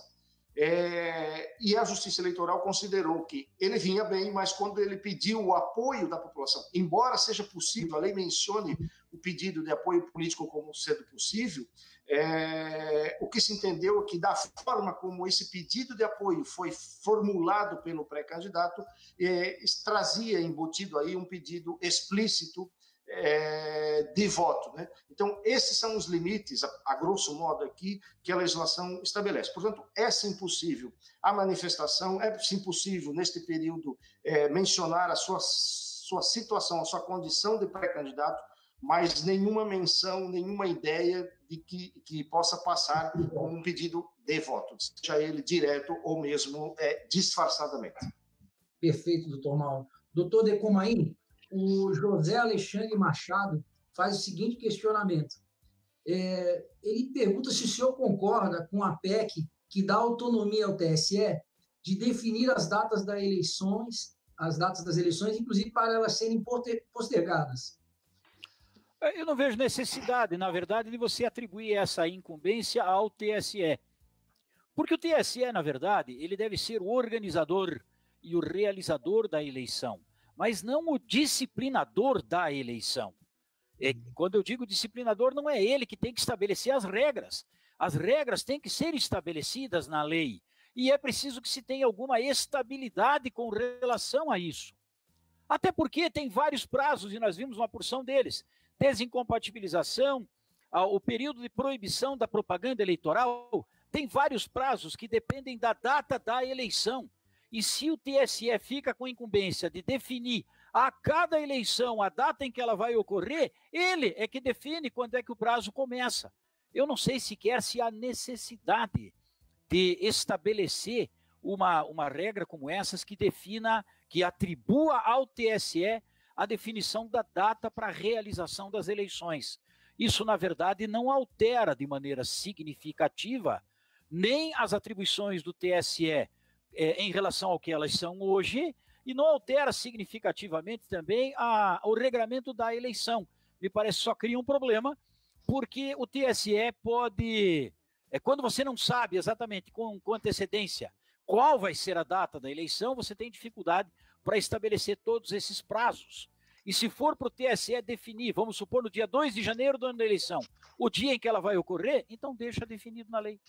É, e a Justiça Eleitoral considerou que ele vinha bem, mas quando ele pediu o apoio da população, embora seja possível, a lei mencione o pedido de apoio político como sendo possível, é, o que se entendeu é que, da forma como esse pedido de apoio foi formulado pelo pré-candidato, é, trazia embutido aí um pedido explícito é, de voto. Né? Então, esses são os limites, a, a, grosso modo aqui, que a legislação estabelece. Portanto, é sim possível a manifestação, é sim possível, neste período, é, mencionar a sua, sua situação, a sua condição de pré-candidato, mas nenhuma menção, nenhuma ideia de que, que possa passar como um pedido de voto, seja ele direto ou mesmo é, disfarçadamente. Perfeito, doutor Mauro. Doutor Decomain, o José Alexandre Machado faz o seguinte questionamento. É, ele pergunta se o senhor concorda com a PEC que dá autonomia ao TSE de definir as datas das eleições, as datas das eleições, inclusive para elas serem postergadas. Eu não vejo necessidade, na verdade, de você atribuir essa incumbência ao TSE. Porque o TSE, na verdade, ele deve ser o organizador e o realizador da eleição mas não o disciplinador da eleição. É, uhum. quando eu digo disciplinador, não é ele que tem que estabelecer as regras. As regras têm que ser estabelecidas na lei. E é preciso que se tenha alguma estabilidade com relação a isso. Até porque tem vários prazos, e nós vimos uma porção deles: desincompatibilização, o período de proibição da propaganda eleitoral. Tem vários prazos que dependem da data da eleição. E se o TSE fica com incumbência de definir a cada eleição a data em que ela vai ocorrer, ele é que define quando é que o prazo começa. Eu não sei sequer se há necessidade de estabelecer uma, uma regra como essas que defina, que atribua ao TSE a definição da data para a realização das eleições. Isso, na verdade, não altera de maneira significativa nem as atribuições do TSE é, em relação ao que elas são hoje e não altera significativamente também a, o regramento da eleição. Me parece só cria um problema, porque o TSE pode, é, quando você não sabe exatamente com, com antecedência qual vai ser a data da eleição, você tem dificuldade para estabelecer todos esses prazos. E se for para o TSE definir, vamos supor, no dia 2 de janeiro do ano da eleição, o dia em que ela vai ocorrer, então deixa definido na lei.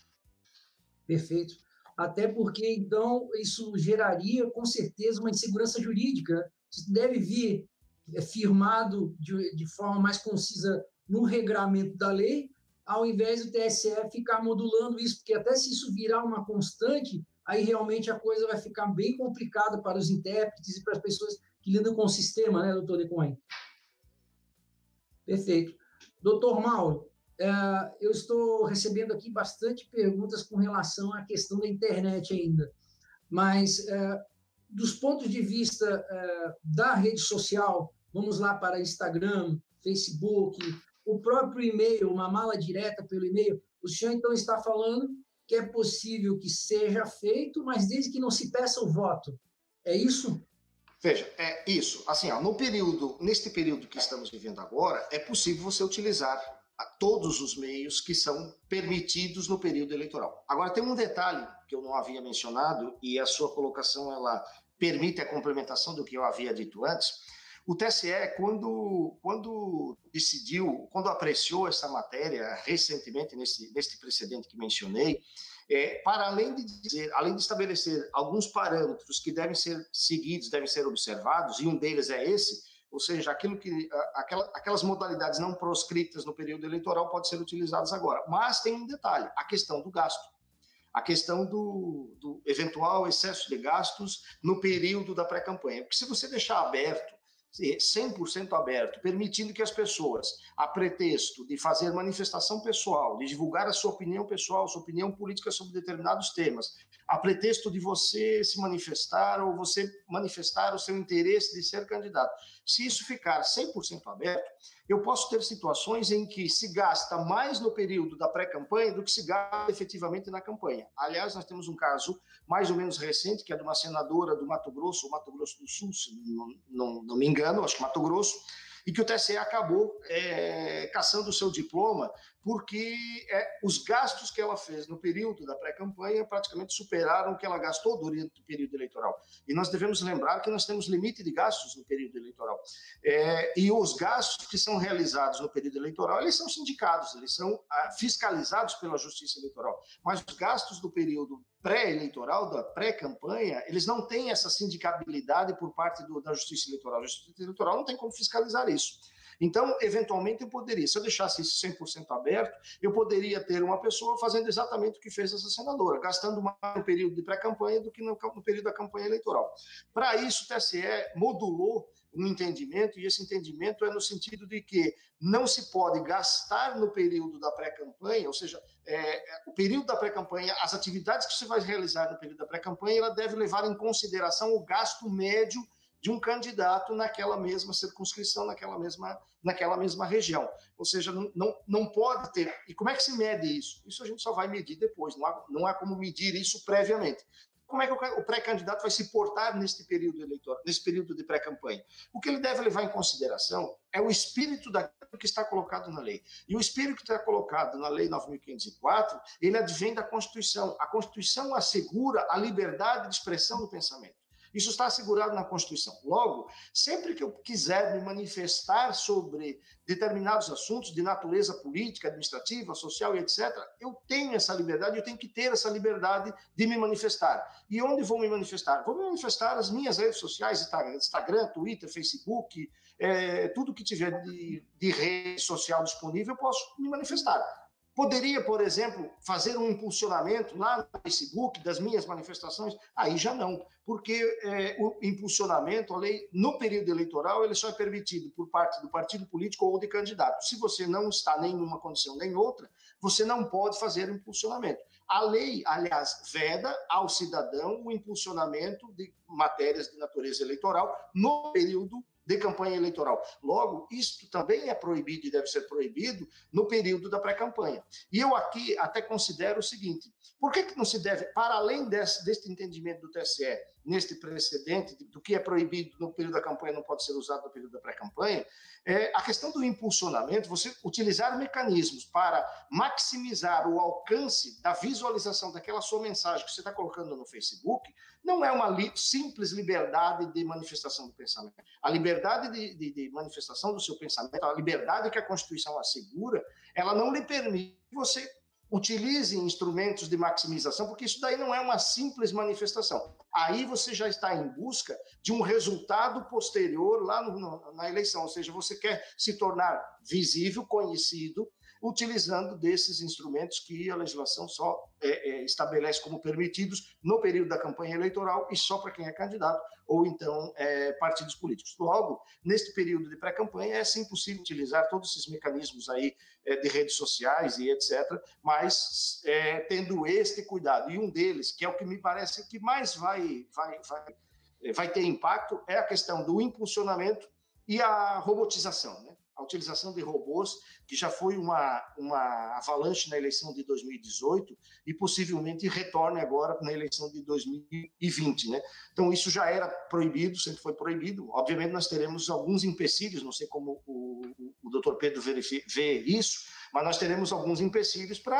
Perfeito. Até porque, então, isso geraria, com certeza, uma insegurança jurídica. Isso deve vir é, firmado de, de forma mais concisa no regramento da lei, ao invés do TSE ficar modulando isso, porque até se isso virar uma constante, aí realmente a coisa vai ficar bem complicada para os intérpretes e para as pessoas que lidam com o sistema, né, doutor Decoin? Perfeito. Doutor Mauro, é, eu estou recebendo aqui bastante perguntas com relação à questão da internet ainda, mas é, dos pontos de vista é, da rede social, vamos lá para Instagram, Facebook, o próprio e-mail, uma mala direta pelo e-mail, o senhor então está falando que é possível que seja feito, mas desde que não se peça o voto. É isso? Veja, é isso. Assim, ó, no período, neste período que estamos vivendo agora, é possível você utilizar todos os meios que são permitidos no período eleitoral. Agora tem um detalhe que eu não havia mencionado e a sua colocação ela permite a complementação do que eu havia dito antes. O TSE, quando, quando decidiu, quando apreciou essa matéria recentemente, nesse, neste precedente que mencionei, é, para além de dizer, além de estabelecer alguns parâmetros que devem ser seguidos, devem ser observados, e um deles é esse, ou seja, aquilo que aquela, aquelas modalidades não proscritas no período eleitoral podem ser utilizadas agora. Mas tem um detalhe: a questão do gasto, a questão do, do eventual excesso de gastos no período da pré-campanha. Porque se você deixar aberto 100% aberto, permitindo que as pessoas, a pretexto de fazer manifestação pessoal, de divulgar a sua opinião pessoal, sua opinião política sobre determinados temas, a pretexto de você se manifestar ou você manifestar o seu interesse de ser candidato. Se isso ficar 100% aberto, eu posso ter situações em que se gasta mais no período da pré-campanha do que se gasta efetivamente na campanha. Aliás, nós temos um caso mais ou menos recente, que é de uma senadora do Mato Grosso, ou Mato Grosso do Sul, se não, não, não me engano, acho que Mato Grosso, e que o TSE acabou é, caçando o seu diploma porque é, os gastos que ela fez no período da pré-campanha praticamente superaram o que ela gastou durante o período eleitoral. E nós devemos lembrar que nós temos limite de gastos no período eleitoral. É, e os gastos que são realizados no período eleitoral, eles são sindicados, eles são ah, fiscalizados pela Justiça Eleitoral. Mas os gastos do período pré-eleitoral, da pré-campanha, eles não têm essa sindicabilidade por parte do, da Justiça Eleitoral. A Justiça Eleitoral não tem como fiscalizar isso. Então, eventualmente, eu poderia, se eu deixasse isso 100% aberto, eu poderia ter uma pessoa fazendo exatamente o que fez essa senadora, gastando mais no período de pré-campanha do que no, no período da campanha eleitoral. Para isso, o TSE modulou um entendimento, e esse entendimento é no sentido de que não se pode gastar no período da pré-campanha, ou seja, é, é o período da pré-campanha, as atividades que você vai realizar no período da pré-campanha, ela deve levar em consideração o gasto médio de um candidato naquela mesma circunscrição, naquela mesma, naquela mesma região. Ou seja, não, não, não pode ter. E como é que se mede isso? Isso a gente só vai medir depois, não há, não há como medir isso previamente. Como é que o pré-candidato vai se portar neste período eleitoral, nesse período de pré-campanha? O que ele deve levar em consideração é o espírito daquilo que está colocado na lei. E o espírito que está colocado na Lei 9.504, ele advém da Constituição. A Constituição assegura a liberdade de expressão do pensamento. Isso está assegurado na Constituição. Logo, sempre que eu quiser me manifestar sobre determinados assuntos de natureza política, administrativa, social e etc., eu tenho essa liberdade, eu tenho que ter essa liberdade de me manifestar. E onde vou me manifestar? Vou me manifestar nas minhas redes sociais, Instagram, Twitter, Facebook, é, tudo que tiver de, de rede social disponível, eu posso me manifestar. Poderia, por exemplo, fazer um impulsionamento lá no Facebook das minhas manifestações? Aí já não, porque é, o impulsionamento, a lei, no período eleitoral, ele só é permitido por parte do partido político ou de candidato. Se você não está nem numa condição nem outra, você não pode fazer impulsionamento. A lei, aliás, veda ao cidadão o impulsionamento de matérias de natureza eleitoral no período de campanha eleitoral. Logo, isto também é proibido e deve ser proibido no período da pré-campanha. E eu aqui até considero o seguinte: por que, que não se deve, para além desse, deste entendimento do TSE, neste precedente do que é proibido no período da campanha não pode ser usado no período da pré-campanha, é a questão do impulsionamento, você utilizar mecanismos para maximizar o alcance da visualização daquela sua mensagem que você está colocando no Facebook, não é uma li simples liberdade de manifestação do pensamento. A liberdade de, de, de manifestação do seu pensamento, a liberdade que a Constituição assegura, ela não lhe permite você utilize instrumentos de maximização, porque isso daí não é uma simples manifestação. Aí você já está em busca de um resultado posterior lá no, na eleição, ou seja, você quer se tornar visível, conhecido, utilizando desses instrumentos que a legislação só é, é, estabelece como permitidos no período da campanha eleitoral e só para quem é candidato ou então é, partidos políticos. Logo, neste período de pré-campanha é sim possível utilizar todos esses mecanismos aí é, de redes sociais e etc, mas é, tendo este cuidado e um deles que é o que me parece que mais vai vai vai vai ter impacto é a questão do impulsionamento e a robotização, né? A utilização de robôs, que já foi uma, uma avalanche na eleição de 2018 e possivelmente retorne agora na eleição de 2020. Né? Então, isso já era proibido, sempre foi proibido. Obviamente, nós teremos alguns empecilhos, não sei como o, o, o doutor Pedro vê isso, mas nós teremos alguns empecilhos para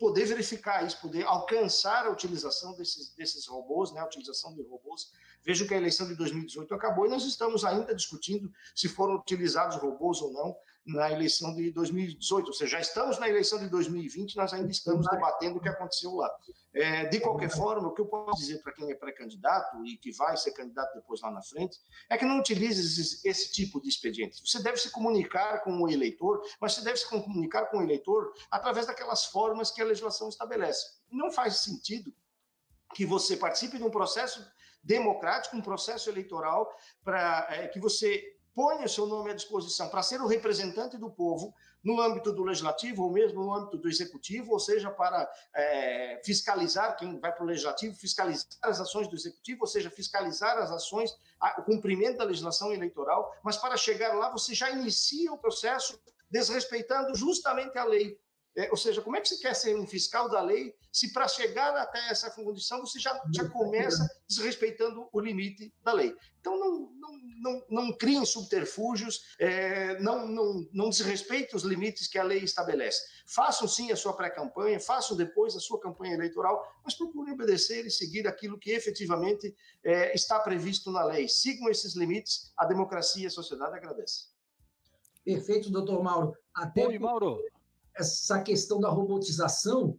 poder verificar isso, poder alcançar a utilização desses, desses robôs, né, a utilização de robôs. Vejo que a eleição de 2018 acabou e nós estamos ainda discutindo se foram utilizados robôs ou não na eleição de 2018, ou seja, já estamos na eleição de 2020, nós ainda estamos debatendo o que aconteceu lá. É, de qualquer forma, o que eu posso dizer para quem é pré-candidato e que vai ser candidato depois lá na frente, é que não utilize esse, esse, tipo de expediente. Você deve se comunicar com o eleitor, mas você deve se comunicar com o eleitor através daquelas formas que a legislação estabelece. Não faz sentido que você participe de um processo democrático, um processo eleitoral, para é, que você ponha o seu nome à disposição para ser o representante do povo no âmbito do legislativo ou mesmo no âmbito do executivo, ou seja, para é, fiscalizar quem vai para o legislativo, fiscalizar as ações do executivo, ou seja, fiscalizar as ações, o cumprimento da legislação eleitoral, mas para chegar lá você já inicia o processo desrespeitando justamente a lei. É, ou seja, como é que você quer ser um fiscal da lei se para chegar até essa condição você já, já começa desrespeitando o limite da lei? Então, não, não, não, não criem subterfúgios, é, não, não, não desrespeitem os limites que a lei estabelece. Façam sim a sua pré-campanha, façam depois a sua campanha eleitoral, mas procurem obedecer e seguir aquilo que efetivamente é, está previsto na lei. Sigam esses limites, a democracia e a sociedade agradecem. Perfeito, doutor Mauro. Até Oi, Mauro essa questão da robotização,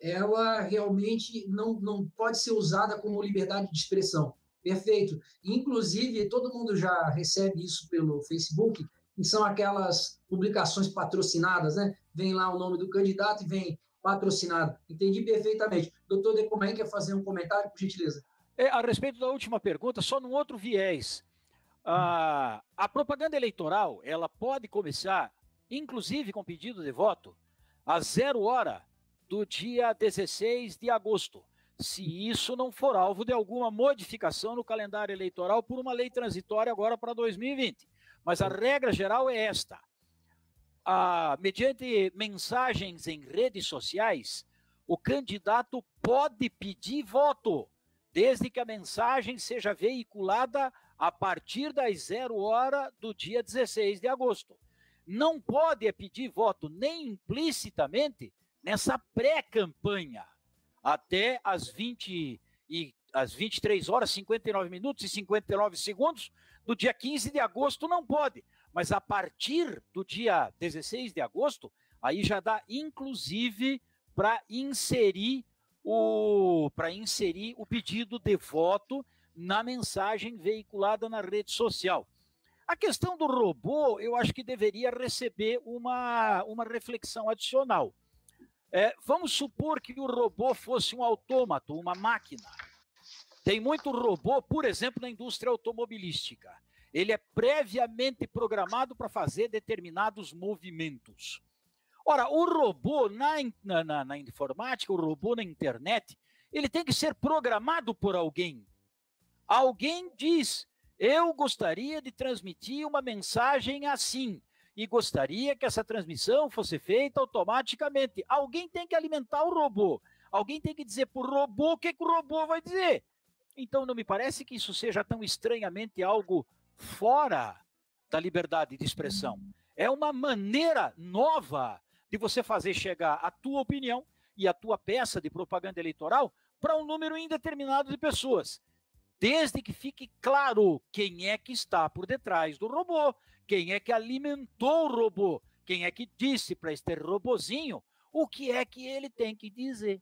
ela realmente não, não pode ser usada como liberdade de expressão. Perfeito. Inclusive, todo mundo já recebe isso pelo Facebook, que são aquelas publicações patrocinadas, né? Vem lá o nome do candidato e vem patrocinado. Entendi perfeitamente. Doutor Decomain quer fazer um comentário, por gentileza? É, a respeito da última pergunta, só num outro viés. Ah, a propaganda eleitoral, ela pode começar inclusive com pedido de voto, a zero hora do dia 16 de agosto, se isso não for alvo de alguma modificação no calendário eleitoral por uma lei transitória agora para 2020. Mas a regra geral é esta: mediante mensagens em redes sociais, o candidato pode pedir voto, desde que a mensagem seja veiculada a partir das zero hora do dia 16 de agosto não pode é pedir voto nem implicitamente nessa pré-campanha até as 20 e às 23 horas 59 minutos e 59 segundos do dia 15 de agosto não pode, mas a partir do dia 16 de agosto aí já dá inclusive para inserir o para inserir o pedido de voto na mensagem veiculada na rede social. A questão do robô, eu acho que deveria receber uma, uma reflexão adicional. É, vamos supor que o robô fosse um autômato, uma máquina. Tem muito robô, por exemplo, na indústria automobilística. Ele é previamente programado para fazer determinados movimentos. Ora, o robô na, na, na, informática, o robô na internet, ele tem que ser programado por alguém. Alguém diz, eu gostaria de transmitir uma mensagem assim e gostaria que essa transmissão fosse feita automaticamente. Alguém tem que alimentar o robô. Alguém tem que dizer para o robô o que, que o robô vai dizer. Então não me parece que isso seja tão estranhamente algo fora da liberdade de expressão. É uma maneira nova de você fazer chegar a tua opinião e a tua peça de propaganda eleitoral para um número indeterminado de pessoas. Desde que fique claro quem é que está por detrás do robô, quem é que alimentou o robô, quem é que disse para este robozinho o que é que ele tem que dizer.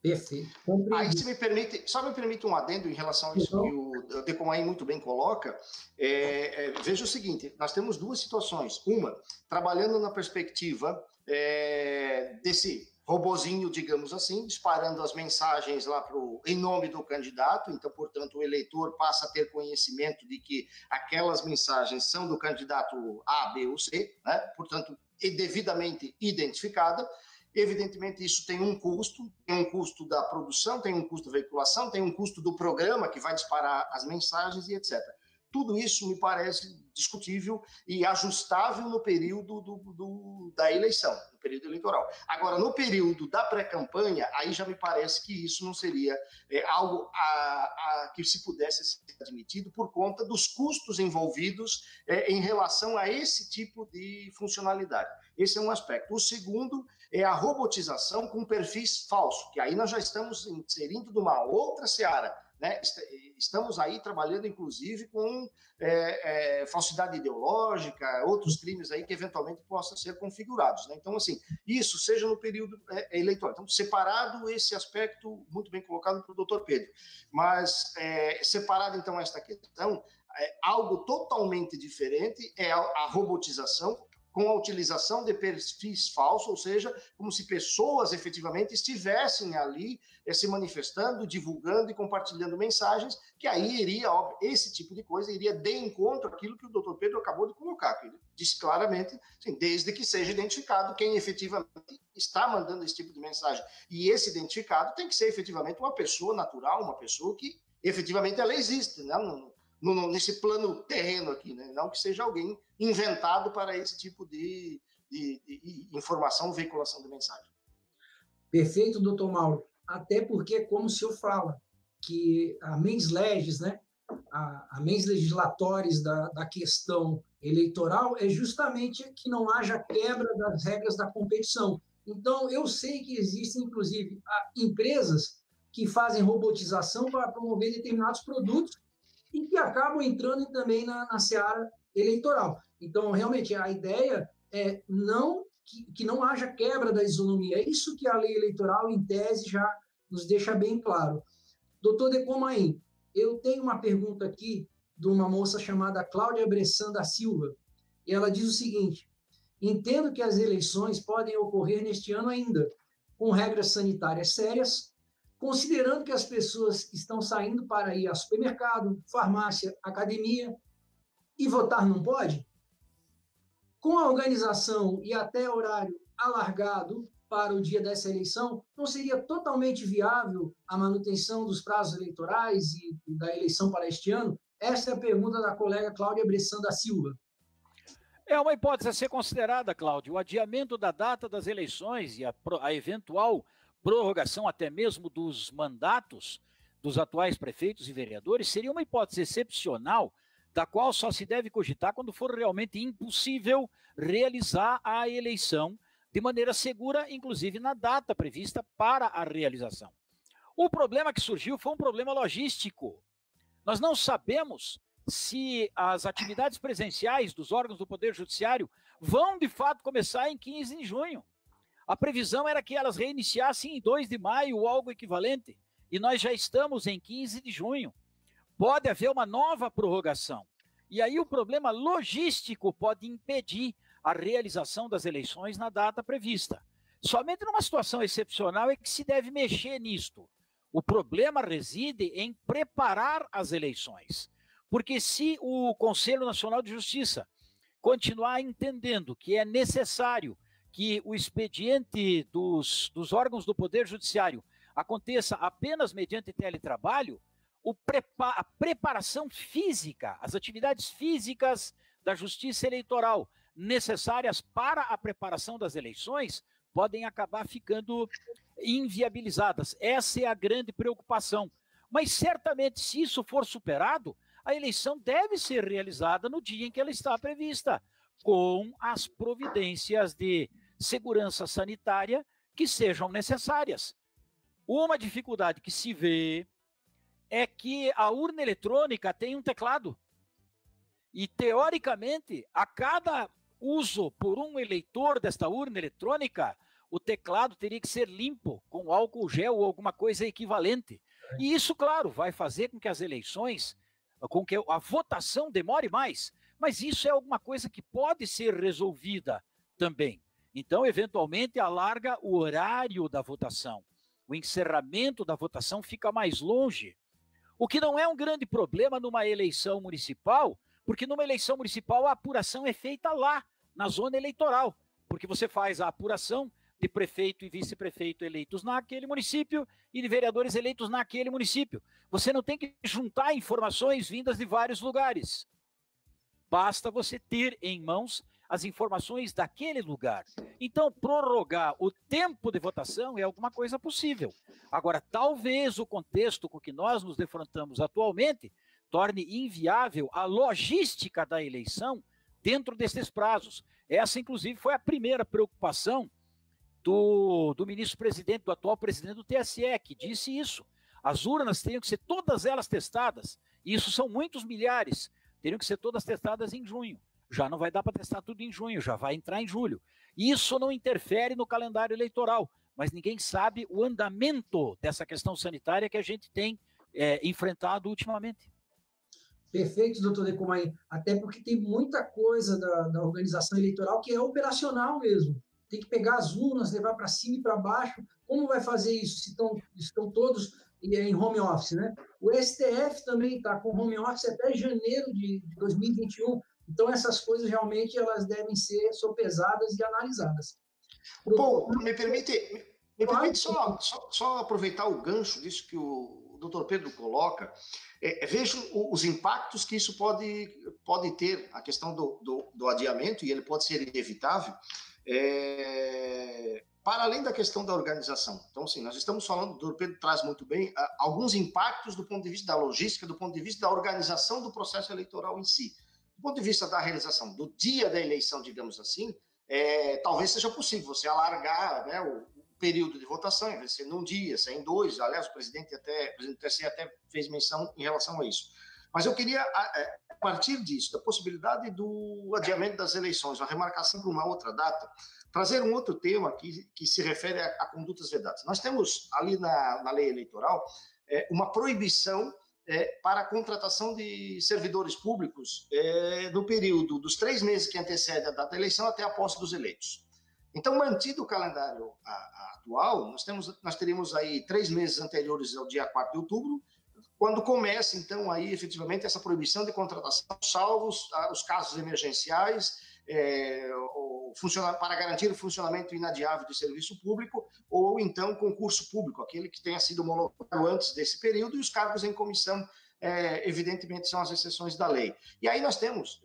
Perfeito. Aí, se me permite, só me permite um adendo em relação a isso então, que o Decomain muito bem coloca. É, é, veja o seguinte: nós temos duas situações. Uma, trabalhando na perspectiva é, desse robozinho, digamos assim, disparando as mensagens lá pro, em nome do candidato. Então, portanto, o eleitor passa a ter conhecimento de que aquelas mensagens são do candidato A, B ou C, né? portanto, devidamente identificada. Evidentemente, isso tem um custo, tem um custo da produção, tem um custo da veiculação, tem um custo do programa que vai disparar as mensagens e etc. Tudo isso me parece discutível e ajustável no período do, do, da eleição, no período eleitoral. Agora, no período da pré-campanha, aí já me parece que isso não seria é, algo a, a, que se pudesse ser admitido por conta dos custos envolvidos é, em relação a esse tipo de funcionalidade. Esse é um aspecto. O segundo é a robotização com perfis falsos, que aí nós já estamos inserindo de uma outra seara. Né? Estamos aí trabalhando, inclusive, com é, é, falsidade ideológica, outros crimes aí que eventualmente possam ser configurados. Né? Então, assim, isso seja no período é, eleitoral. Então, separado esse aspecto, muito bem colocado pelo doutor Pedro, mas é, separado, então, esta questão, é, algo totalmente diferente é a, a robotização com a utilização de perfis falsos, ou seja, como se pessoas efetivamente estivessem ali eh, se manifestando, divulgando e compartilhando mensagens, que aí iria, óbvio, esse tipo de coisa iria de encontro àquilo que o doutor Pedro acabou de colocar, que ele disse claramente, assim, desde que seja identificado quem efetivamente está mandando esse tipo de mensagem. E esse identificado tem que ser efetivamente uma pessoa natural, uma pessoa que efetivamente ela existe, né? No, nesse plano terreno aqui, né? não que seja alguém inventado para esse tipo de, de, de informação, veiculação de mensagem. Perfeito, doutor Mauro. Até porque, como o senhor fala, que a mens legis, né, a, a mens da, da questão eleitoral é justamente que não haja quebra das regras da competição. Então, eu sei que existem, inclusive, empresas que fazem robotização para promover determinados produtos e que acabam entrando também na, na seara eleitoral. Então, realmente, a ideia é não que, que não haja quebra da isonomia. É isso que a lei eleitoral, em tese, já nos deixa bem claro. Doutor Decomain, eu tenho uma pergunta aqui de uma moça chamada Cláudia Bressan da Silva, e ela diz o seguinte: entendo que as eleições podem ocorrer neste ano ainda, com regras sanitárias sérias, considerando que as pessoas estão saindo para ir ao supermercado, farmácia, academia e votar não pode, com a organização e até horário alargado para o dia dessa eleição, não seria totalmente viável a manutenção dos prazos eleitorais e da eleição para este ano? Esta é a pergunta da colega Cláudia Bressan da Silva. É uma hipótese a ser considerada, Cláudio. O adiamento da data das eleições e a, a eventual prorrogação até mesmo dos mandatos dos atuais prefeitos e vereadores seria uma hipótese excepcional, da qual só se deve cogitar quando for realmente impossível realizar a eleição de maneira segura, inclusive na data prevista para a realização. O problema que surgiu foi um problema logístico. Nós não sabemos se as atividades presenciais dos órgãos do Poder Judiciário vão de fato começar em 15 de junho. A previsão era que elas reiniciassem em 2 de maio ou algo equivalente, e nós já estamos em 15 de junho. Pode haver uma nova prorrogação. E aí o problema logístico pode impedir a realização das eleições na data prevista. Somente numa situação excepcional é que se deve mexer nisto. O problema reside em preparar as eleições. Porque se o Conselho Nacional de Justiça continuar entendendo que é necessário que o expediente dos, dos órgãos do Poder Judiciário aconteça apenas mediante teletrabalho, prepa a preparação física, as atividades físicas da justiça eleitoral necessárias para a preparação das eleições podem acabar ficando inviabilizadas. Essa é a grande preocupação. Mas certamente, se isso for superado, a eleição deve ser realizada no dia em que ela está prevista, com as providências de segurança sanitária que sejam necessárias. Uma dificuldade que se vê é que a urna eletrônica tem um teclado. E, teoricamente, a cada uso por um eleitor desta urna eletrônica, o teclado teria que ser limpo com álcool gel ou alguma coisa equivalente. E isso, claro, vai fazer com que as eleições, com que a votação demore mais. Mas isso é alguma coisa que pode ser resolvida também. Então, eventualmente, alarga o horário da votação. O encerramento da votação fica mais longe. O que não é um grande problema numa eleição municipal, porque numa eleição municipal a apuração é feita lá, na zona eleitoral, porque você faz a apuração de prefeito e vice-prefeito eleitos naquele município e de vereadores eleitos naquele município. Você não tem que juntar informações vindas de vários lugares. Basta você ter em mãos as informações daquele lugar. Então, prorrogar o tempo de votação é alguma coisa possível. Agora, talvez o contexto com que nós nos defrontamos atualmente torne inviável a logística da eleição dentro desses prazos. Essa, inclusive, foi a primeira preocupação do, do ministro-presidente, do atual presidente do TSE, que disse isso. As urnas teriam que ser todas elas testadas, e isso são muitos milhares, teriam que ser todas testadas em junho. Já não vai dar para testar tudo em junho, já vai entrar em julho. Isso não interfere no calendário eleitoral, mas ninguém sabe o andamento dessa questão sanitária que a gente tem é, enfrentado ultimamente. Perfeito, doutor Decomai. Até porque tem muita coisa da, da organização eleitoral que é operacional mesmo tem que pegar as urnas, levar para cima e para baixo. Como vai fazer isso se estão, estão todos em home office, né? O STF também está com home office até janeiro de 2021. Então, essas coisas realmente elas devem ser sopesadas e analisadas. Bom, me permite, me permite só, só, só, aproveitar o gancho disso que o doutor Pedro coloca. É, é, vejo os impactos que isso pode, pode ter, a questão do, do, do adiamento, e ele pode ser inevitável, é, para além da questão da organização. Então, sim, nós estamos falando, o Dr. Pedro traz muito bem, alguns impactos do ponto de vista da logística, do ponto de vista da organização do processo eleitoral em si. Do ponto de vista da realização do dia da eleição, digamos assim, é, talvez seja possível você alargar né, o, o, período de votação, em vez de ser num dia, ser em dois. Aliás, o presidente até, o presidente do TSE até fez menção em relação a isso. Mas eu queria, é, a partir disso, da possibilidade do adiamento das eleições, a remarcação para uma outra data, trazer um outro tema que, que se refere a, a condutas vedadas. Nós temos ali na, na lei eleitoral é, uma proibição é, para a contratação de servidores públicos é, no período dos três meses que antecede a data da eleição até a posse dos eleitos. Então, mantido o calendário a, a atual, nós, temos, nós teríamos aí três meses anteriores ao dia 4 de outubro, quando começa, então, aí efetivamente essa proibição de contratação, salvos ah, os casos emergenciais, é, para garantir o funcionamento inadiável do serviço público, ou então concurso público, aquele que tenha sido homologado antes desse período, e os cargos em comissão, é, evidentemente, são as exceções da lei. E aí nós temos,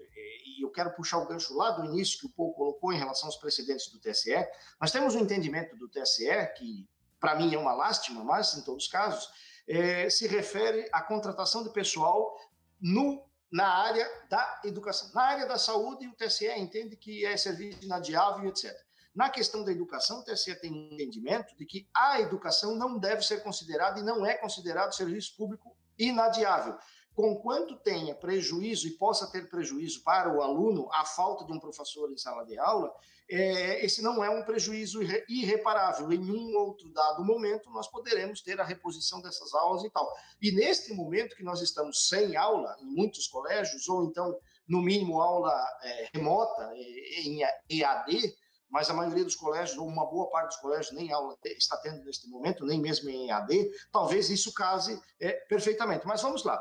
e eu quero puxar o gancho lá do início que o Paul colocou em relação aos precedentes do TSE, nós temos um entendimento do TSE, que para mim é uma lástima, mas em todos os casos, é, se refere à contratação de pessoal no, na área da educação. Na área da saúde, o TSE entende que é serviço inadiável, etc. Na questão da educação, o TSE tem um entendimento de que a educação não deve ser considerada e não é considerado serviço público inadiável conquanto tenha prejuízo e possa ter prejuízo para o aluno a falta de um professor em sala de aula, é, esse não é um prejuízo irre, irreparável. Em um outro dado momento, nós poderemos ter a reposição dessas aulas e tal. E neste momento que nós estamos sem aula em muitos colégios, ou então, no mínimo, aula é, remota, é, em EAD, mas a maioria dos colégios, ou uma boa parte dos colégios, nem aula está tendo neste momento, nem mesmo em EAD, talvez isso case é, perfeitamente. Mas vamos lá.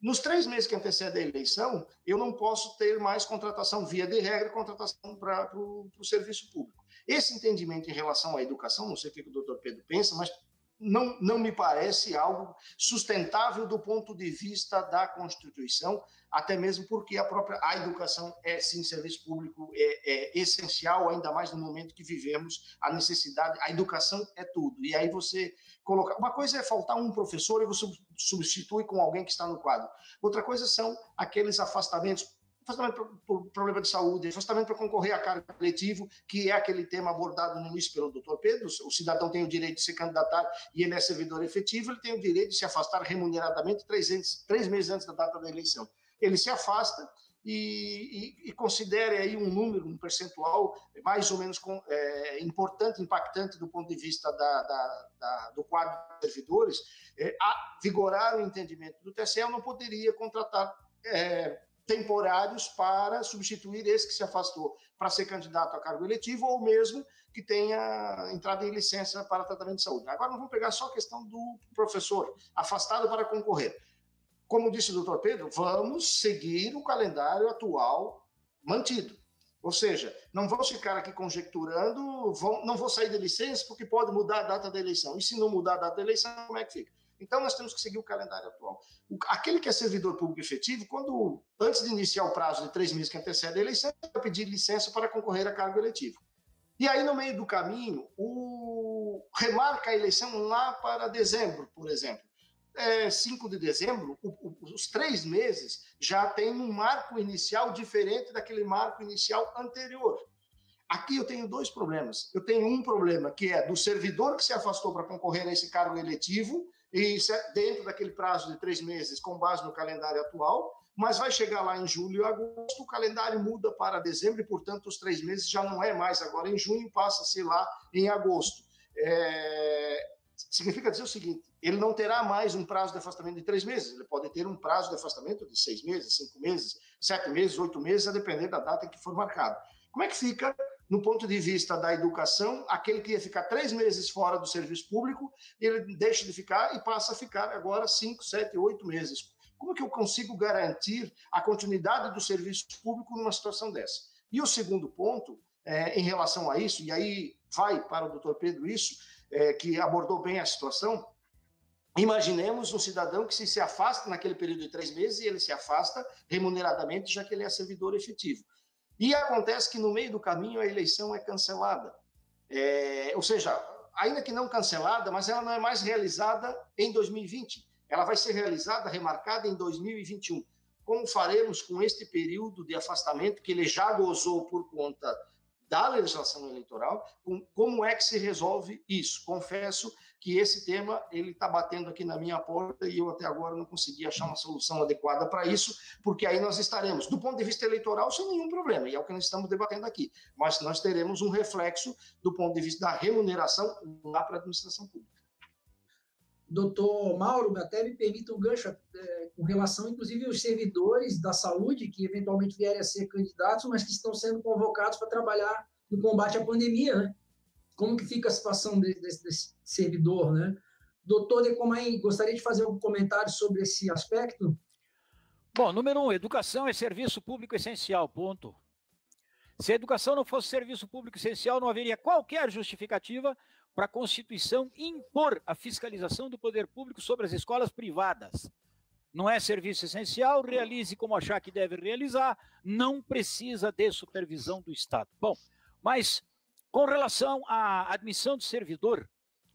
Nos três meses que antecedem a eleição, eu não posso ter mais contratação via de regra, contratação para o serviço público. Esse entendimento em relação à educação, não sei o que o doutor Pedro pensa, mas não, não me parece algo sustentável do ponto de vista da Constituição, até mesmo porque a própria a educação é sim serviço público é, é, essencial ainda mais no momento que vivemos a necessidade a educação é tudo. E aí você colocar uma coisa é faltar um professor e você substitui com alguém que está no quadro. Outra coisa são aqueles afastamentos afastamento por problema de saúde, afastamento para concorrer a cargo coletivo, que é aquele tema abordado no início pelo doutor Pedro, o cidadão tem o direito de se candidatar e ele é servidor efetivo, ele tem o direito de se afastar remuneradamente três, três meses antes da data da eleição. Ele se afasta e, e, e, considere aí um número, um percentual mais ou menos com, é, importante, impactante do ponto de vista da, da, da, do quadro de servidores, é, a vigorar o entendimento do TSE, não poderia contratar é, temporários para substituir esse que se afastou para ser candidato a cargo eletivo ou mesmo que tenha entrado em licença para tratamento de saúde. Agora, nós vamos pegar só a questão do professor afastado para concorrer como disse o doutor Pedro, vamos seguir o calendário atual mantido. Ou seja, não vamos ficar aqui conjecturando, vão, não vou sair de licença porque pode mudar a data da eleição. E se não mudar a data da eleição, como é que fica? Então, nós temos que seguir o calendário atual. O, aquele que é servidor público efetivo, quando antes de iniciar o prazo de três meses que antecede a eleição, vai pedir licença para concorrer a cargo eletivo. E aí, no meio do caminho, o, remarca a eleição lá para dezembro, por exemplo é, 5 de dezembro, o, o, os três meses já tem um marco inicial diferente daquele marco inicial anterior. Aqui eu tenho dois problemas. Eu tenho um problema que é do servidor que se afastou para concorrer a esse cargo eletivo, e é dentro daquele prazo de três meses, com base no calendário atual, mas vai chegar lá em julho e agosto, o calendário muda para dezembro, e, portanto, os três meses já não é mais agora em junho, passa a ser lá em agosto. É... Significa dizer o seguinte: ele não terá mais um prazo de afastamento de três meses, ele pode ter um prazo de afastamento de seis meses, cinco meses, sete meses, oito meses, a depender da data que for marcado. Como é que fica, no ponto de vista da educação, aquele que ia ficar três meses fora do serviço público, ele deixa de ficar e passa a ficar agora cinco, sete, oito meses? Como que eu consigo garantir a continuidade do serviço público numa situação dessa? E o segundo ponto, é, em relação a isso, e aí vai para o doutor Pedro isso, é, que abordou bem a situação, Imaginemos um cidadão que se, se afasta naquele período de três meses e ele se afasta remuneradamente, já que ele é servidor efetivo. E acontece que no meio do caminho a eleição é cancelada. É, ou seja, ainda que não cancelada, mas ela não é mais realizada em 2020. Ela vai ser realizada, remarcada em 2021. Como faremos com este período de afastamento que ele já gozou por conta da legislação eleitoral? Como é que se resolve isso? Confesso que esse tema ele está batendo aqui na minha porta e eu até agora não consegui achar uma solução adequada para isso, porque aí nós estaremos, do ponto de vista eleitoral, sem nenhum problema, e é o que nós estamos debatendo aqui, mas nós teremos um reflexo do ponto de vista da remuneração lá para a administração pública. Doutor Mauro, até me permita um gancho é, com relação, inclusive, aos servidores da saúde que eventualmente vierem a ser candidatos, mas que estão sendo convocados para trabalhar no combate à pandemia, né? Como que fica a situação desse, desse, desse servidor, né? Doutor Decomain, gostaria de fazer algum comentário sobre esse aspecto? Bom, número um, educação é serviço público essencial, ponto. Se a educação não fosse serviço público essencial, não haveria qualquer justificativa para a Constituição impor a fiscalização do poder público sobre as escolas privadas. Não é serviço essencial, realize como achar que deve realizar, não precisa de supervisão do Estado. Bom, mas com relação à admissão de servidor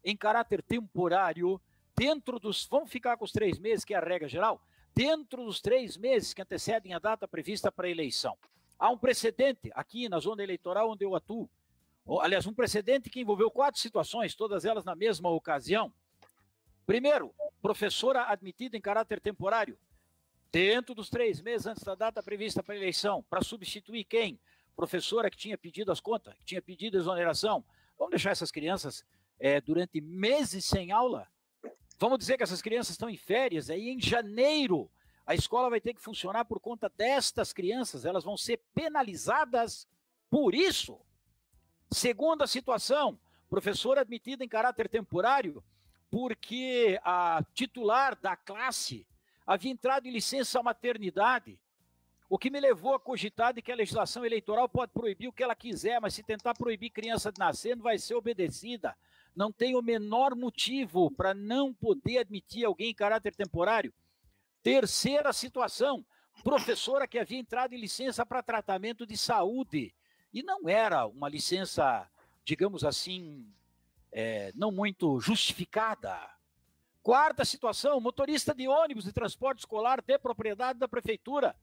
em caráter temporário, dentro dos. Vamos ficar com os três meses, que é a regra geral, dentro dos três meses que antecedem a data prevista para a eleição. Há um precedente aqui na zona eleitoral onde eu atuo. Aliás, um precedente que envolveu quatro situações, todas elas na mesma ocasião. Primeiro, professora admitida em caráter temporário, dentro dos três meses antes da data prevista para a eleição, para substituir quem? Professora que tinha pedido as contas, que tinha pedido exoneração. Vamos deixar essas crianças é, durante meses sem aula? Vamos dizer que essas crianças estão em férias, aí em janeiro a escola vai ter que funcionar por conta destas crianças, elas vão ser penalizadas por isso. Segunda situação, professora admitida em caráter temporário, porque a titular da classe havia entrado em licença maternidade O que me levou a cogitar de que a legislação eleitoral pode proibir o que ela quiser, mas se tentar proibir criança de nascer, não vai ser obedecida. Não tem o menor motivo para não poder admitir alguém em caráter temporário. Terceira situação, professora que havia entrado em licença para tratamento de saúde. E não era uma licença, digamos assim, é, não muito justificada. Quarta situação, motorista de ônibus de transporte escolar de propriedade da prefeitura.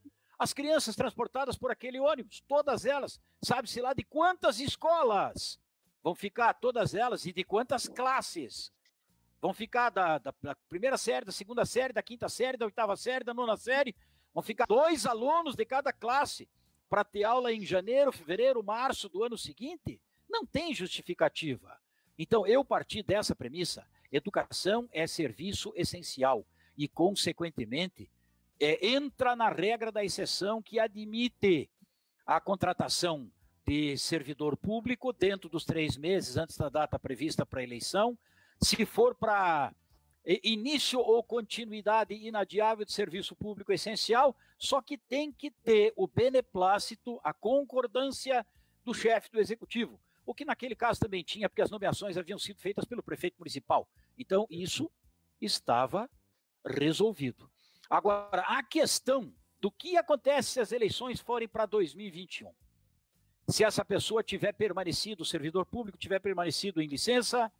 As crianças transportadas por aquele ônibus, todas elas, sabe-se lá de quantas escolas vão ficar, todas elas, e de quantas classes vão ficar da, da, da, primeira série, da segunda série, da quinta série, da oitava série, da nona série. Vão ficar dois alunos de cada classe para ter aula em janeiro, fevereiro, março do ano seguinte. Não tem justificativa. Então, eu parti dessa premissa: educação é serviço essencial e, consequentemente, é, entra na regra da exceção que admite a contratação de servidor público dentro dos três meses antes da data prevista para a eleição, se for para início ou continuidade inadiável de serviço público essencial, só que tem que ter o beneplácito, a concordância do chefe do executivo. O que naquele caso também tinha, porque as nomeações haviam sido feitas pelo prefeito municipal. Então, isso estava resolvido. Agora, a questão do que acontece se as eleições forem para 2021. Se essa pessoa tiver permanecido, o servidor público tiver permanecido em licença,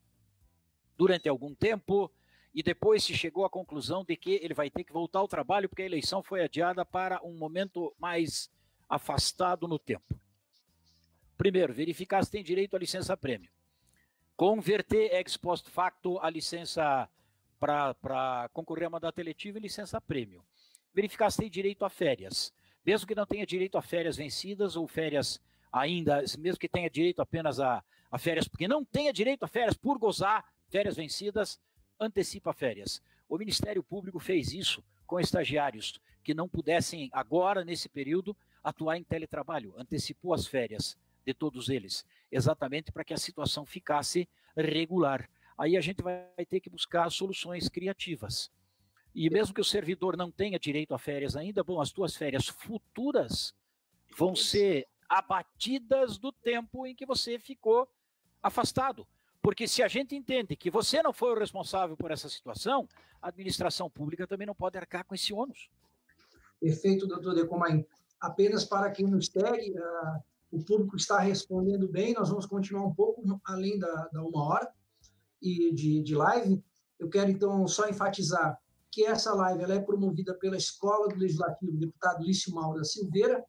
durante algum tempo e depois se chegou à conclusão de que ele vai ter que voltar ao trabalho porque a eleição foi adiada para um momento mais afastado no tempo. Primeiro, verificar se tem direito à licença prêmio. Converter ex post facto a licença para concorrer a mandato eletivo em licença prêmio. Verificar se tem direito a férias. Mesmo que não tenha direito a férias vencidas ou férias ainda, mesmo que tenha direito apenas a, a férias, porque não tenha direito a férias por gozar férias vencidas, antecipa férias. O Ministério Público fez isso com estagiários que não pudessem agora, nesse período, atuar em teletrabalho, antecipou as férias de todos eles, exatamente para que a situação ficasse regular. Aí a gente vai ter que buscar soluções criativas. E mesmo que o servidor não tenha direito a férias ainda, bom, as tuas férias futuras vão ser abatidas do tempo em que você ficou afastado. Porque se a gente entende que você não foi o responsável por essa situação, a administração pública também não pode arcar com esse ônus. Perfeito, doutor Decomain. Apenas para quem nos segue, uh, o público está respondendo bem, nós vamos continuar um pouco além da, da uma hora e de, de live. Eu quero, então, só enfatizar que essa live ela é promovida pela Escola do Legislativo, deputado Lício Mauro da Silveira,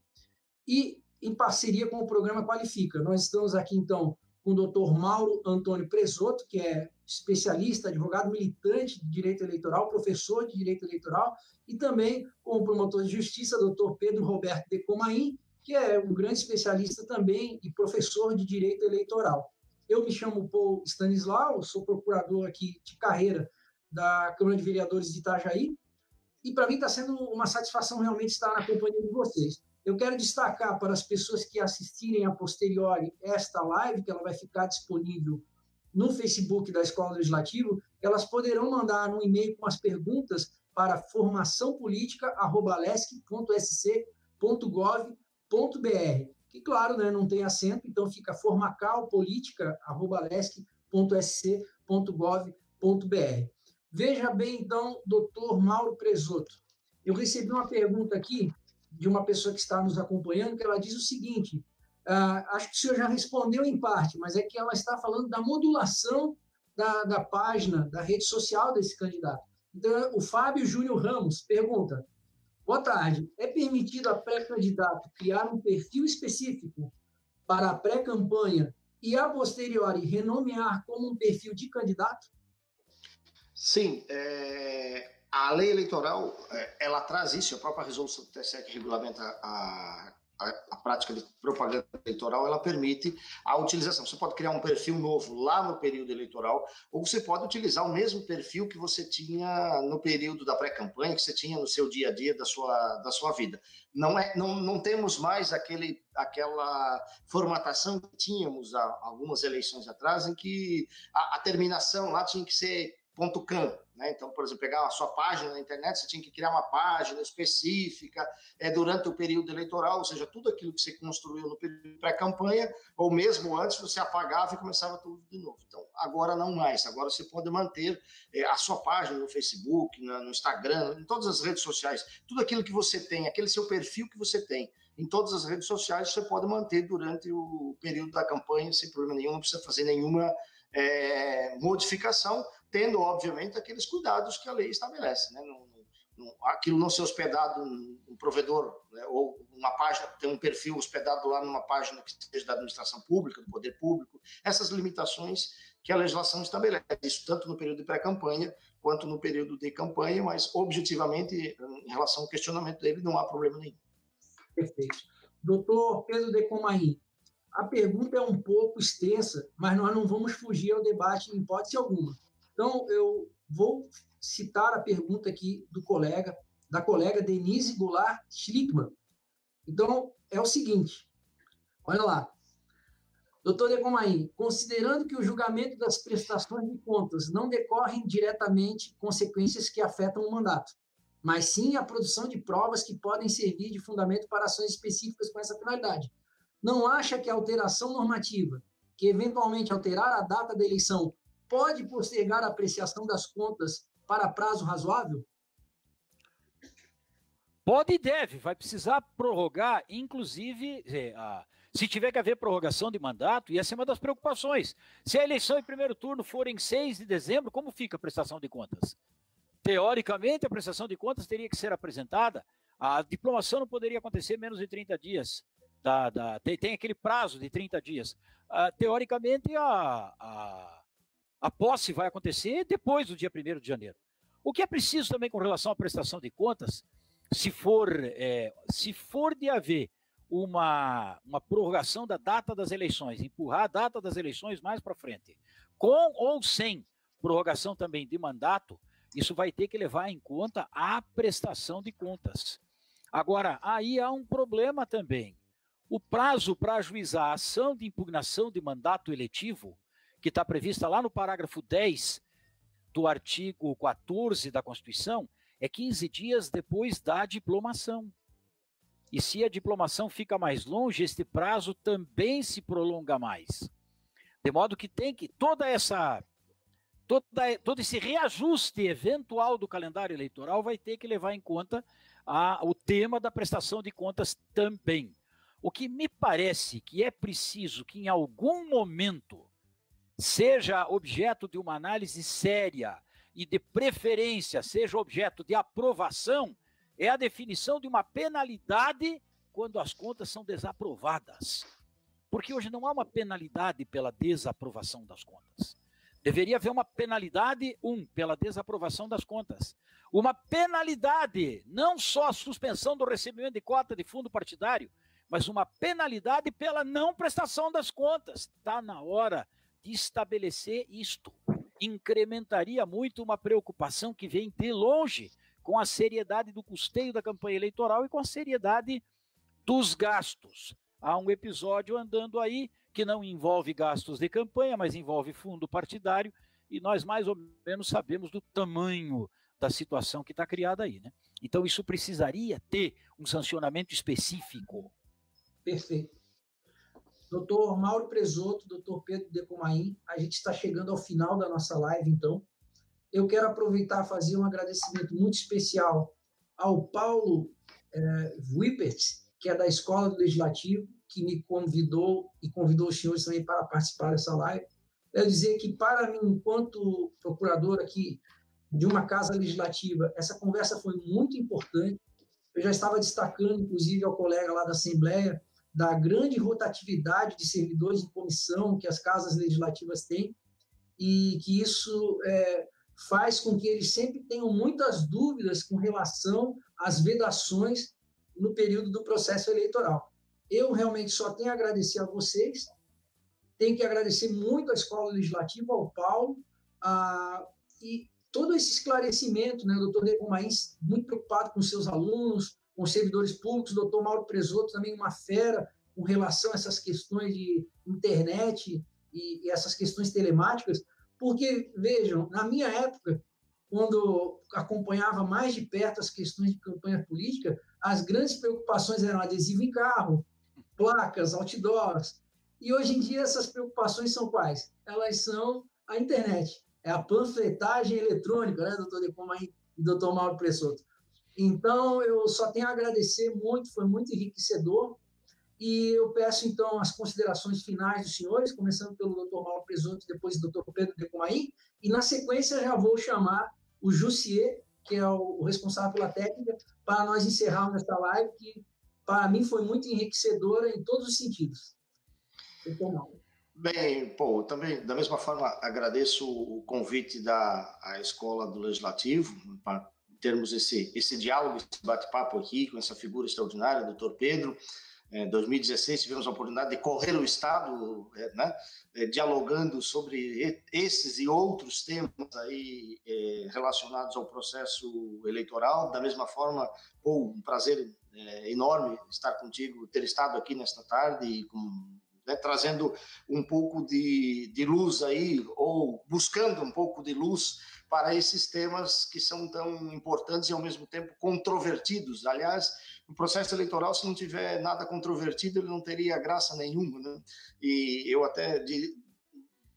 e em parceria com o programa Qualifica. Nós estamos aqui, então, com o doutor Mauro Antônio Presoto, que é especialista, advogado militante de direito eleitoral, professor de direito eleitoral, e também com o promotor de justiça, doutor Pedro Roberto de Comaim, que é um grande especialista também e professor de direito eleitoral. Eu me chamo Paul Stanislau, sou procurador aqui de carreira da Câmara de Vereadores de Itajaí, e para mim está sendo uma satisfação realmente estar na companhia de vocês. Eu quero destacar para as pessoas que assistirem a posteriori esta live, que ela vai ficar disponível no Facebook da Escola Legislativa, elas poderão mandar um e-mail com as perguntas para formaçãopolitica.sc.gov.br. Que, claro, né, não tem acento, então fica formacalpolitica.sc.gov.br. Veja bem, então, doutor Mauro Presoto. Eu recebi uma pergunta aqui de uma pessoa que está nos acompanhando, que ela diz o seguinte: uh, acho que o senhor já respondeu em parte, mas é que ela está falando da modulação da, da página, da rede social desse candidato. Então, o Fábio Júnior Ramos pergunta: Boa tarde. É permitido a pré-candidato criar um perfil específico para a pré-campanha e, a posteriori, renomear como um perfil de candidato? Sim. É a lei eleitoral, é, ela traz isso, a própria resolução do TSE que regulamenta a, a, a, prática de propaganda eleitoral, ela permite a utilização. Você pode criar um perfil novo lá no período eleitoral, ou você pode utilizar o mesmo perfil que você tinha no período da pré-campanha, que você tinha no seu dia a dia da sua, da sua vida. Não, é, não, não temos mais aquele, aquela formatação que tínhamos há algumas eleições atrás, em que a, a terminação lá tinha que ser .can, né? Então, por exemplo, pegar a sua página na internet, você tinha que criar uma página específica é, durante o período eleitoral, ou seja, tudo aquilo que você construiu no período pré-campanha, ou mesmo antes, você apagava e começava tudo de novo. Então, agora não mais. Agora você pode manter é, a sua página no Facebook, na, no Instagram, em todas as redes sociais. Tudo aquilo que você tem, aquele seu perfil que você tem em todas as redes sociais, você pode manter durante o período da campanha sem problema nenhum, não precisa fazer nenhuma é, modificação, tendo, obviamente, aqueles cuidados que a lei estabelece. Né? Não, não, aquilo não ser hospedado num provedor, né? ou uma página, ter um perfil hospedado lá numa página que seja da administração pública, do poder público, essas limitações que a legislação estabelece, isso tanto no período de pré-campanha quanto no período de campanha, mas objetivamente, em relação ao questionamento dele, não há problema nenhum. Perfeito. Doutor Pedro de Comarim, a pergunta é um pouco extensa, mas nós não vamos fugir ao debate em hipótese alguma. Então, eu vou citar a pergunta aqui do colega, da colega Denise Goulart Schlickman. Então, é o seguinte, olha lá. Doutor Decomain, considerando que o julgamento das prestações de contas não decorrem diretamente consequências que afetam o mandato, mas sim a produção de provas que podem servir de fundamento para ações específicas com essa finalidade. Não acha que a alteração normativa, que eventualmente alterar a data da eleição, pode postergar a apreciação das contas para prazo razoável? Pode e deve, vai precisar prorrogar, inclusive, é, se tiver que haver prorrogação de mandato, e essa é uma das preocupações. Se a eleição em primeiro turno for em 6 de dezembro, como fica a prestação de contas? Teoricamente, a prestação de contas teria que ser apresentada, a diplomação não poderia acontecer menos de 30 dias. Da, da, tem, tem, aquele prazo de 30 dias. Uh, teoricamente, a, a a posse vai acontecer depois do dia 1 de janeiro. O que é preciso também com relação à prestação de contas, se for, é, se for de haver uma, uma prorrogação da data das eleições, empurrar a data das eleições mais para frente, com ou sem prorrogação também de mandato, isso vai ter que levar em conta a prestação de contas. Agora, aí há um problema também. O prazo para ajuizar a ação de impugnação de mandato eletivo que está prevista lá no parágrafo 10 do artigo 14 da Constituição, é 15 dias depois da diplomação. E se a diplomação fica mais longe, este prazo também se prolonga mais. De modo que tem que toda essa toda, todo esse reajuste eventual do calendário eleitoral vai ter que levar em conta a, o tema da prestação de contas também. O que me parece que é preciso que em algum momento seja objeto de uma análise séria e de preferência seja objeto de aprovação, é a definição de uma penalidade quando as contas são desaprovadas. Porque hoje não há uma penalidade pela desaprovação das contas. Deveria haver uma penalidade, um, pela desaprovação das contas. Uma penalidade, não só a suspensão do recebimento de cota de fundo partidário, mas uma penalidade pela não prestação das contas. Está na hora estabelecer isto. Incrementaria muito uma preocupação que vem de longe com a seriedade do custeio da campanha eleitoral e com a seriedade dos gastos. Há um episódio andando aí que não envolve gastos de campanha, mas envolve fundo partidário, e nós mais ou menos sabemos do tamanho da situação que está criada aí. Né? Então, isso precisaria ter um sancionamento específico. Perfeito. Doutor Mauro Presoto, doutor Pedro Decomain, a gente está chegando ao final da nossa live, então. Eu quero aproveitar e fazer um agradecimento muito especial ao Paulo é, Wippert, que é da Escola do Legislativo, que me convidou e convidou os senhores também para participar dessa live. Quero dizer que, para mim, enquanto procurador aqui de uma casa legislativa, essa conversa foi muito importante. Eu já estava destacando, inclusive, ao colega lá da Assembleia, da grande rotatividade de servidores em comissão que as casas legislativas têm e que isso é, faz com que eles sempre tenham muitas dúvidas com relação às vedações no período do processo eleitoral. Eu realmente só tenho a agradecer a vocês, tenho que agradecer muito à Escola Legislativa, ao Paulo, a, e todo esse esclarecimento, né, o doutor Negomains, muito preocupado com seus alunos, com servidores públicos, doutor Mauro Presoto também uma fera com relação a essas questões de internet e, e essas questões telemáticas, Porque, vejam, na minha época, quando acompanhava mais de perto as questões de campanha política, as grandes preocupações eram adesivo em carro, placas, outdoors. E hoje em dia essas preocupações são quais? Elas são a internet, é a panfletagem eletrônica, né, doutor Decomai e doutor Mauro Pressoto. Então, eu só tenho a agradecer muito, foi muito enriquecedor. E eu peço, então, as considerações finais dos senhores, começando pelo doutor Mauro Presoto, depois do doutor Pedro Decomaí, e na sequência já vou chamar o Jussier, que é o responsável pela técnica, para nós encerrarmos esta live, que para mim foi muito enriquecedora em todos os sentidos. Doutor Mauro. Bem, pô, também da mesma forma agradeço o convite da Escola do Legislativo para termos esse esse diálogo, esse bate-papo aqui com essa figura extraordinária, doutor Pedro. Em 2016 tivemos a oportunidade de correr o estado, é, né, é, dialogando sobre esses e outros temas aí é, relacionados ao processo eleitoral. Da mesma forma, pô, um prazer enorme estar contigo, ter estado aqui nesta tarde com né, trazendo um pouco de, de luz aí, ou buscando um pouco de luz para esses temas que são tão importantes e ao mesmo tempo controvertidos. Aliás, o processo eleitoral, se não tiver nada controvertido, ele não teria graça nenhuma. Né? E eu até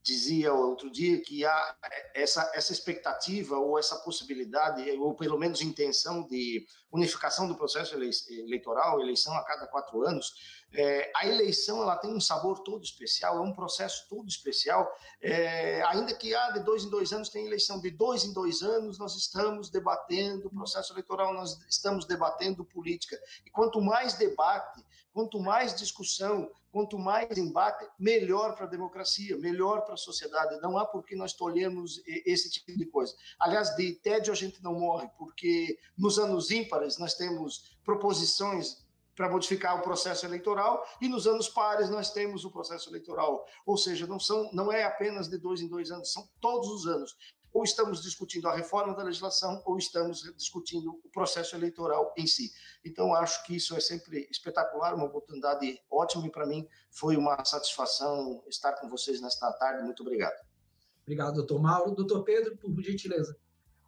dizia outro dia que há essa, essa expectativa ou essa possibilidade, ou pelo menos intenção de unificação do processo eleitoral, eleição a cada quatro anos, é, a eleição ela tem um sabor todo especial, é um processo todo especial. É, ainda que ah, de dois em dois anos tem eleição, de dois em dois anos nós estamos debatendo o processo eleitoral, nós estamos debatendo política. E quanto mais debate, quanto mais discussão, quanto mais embate, melhor para a democracia, melhor para a sociedade. Não há por que nós tolhermos esse tipo de coisa. Aliás, de tédio a gente não morre, porque nos anos ímpares nós temos proposições para modificar o processo eleitoral e nos anos pares nós temos o processo eleitoral. Ou seja, não, são, não é apenas de dois em dois anos, são todos os anos. Ou estamos discutindo a reforma da legislação ou estamos discutindo o processo eleitoral em si. Então, acho que isso é sempre espetacular, uma oportunidade ótima e para mim foi uma satisfação estar com vocês nesta tarde. Muito obrigado. Obrigado, doutor Mauro. Doutor Pedro, por gentileza.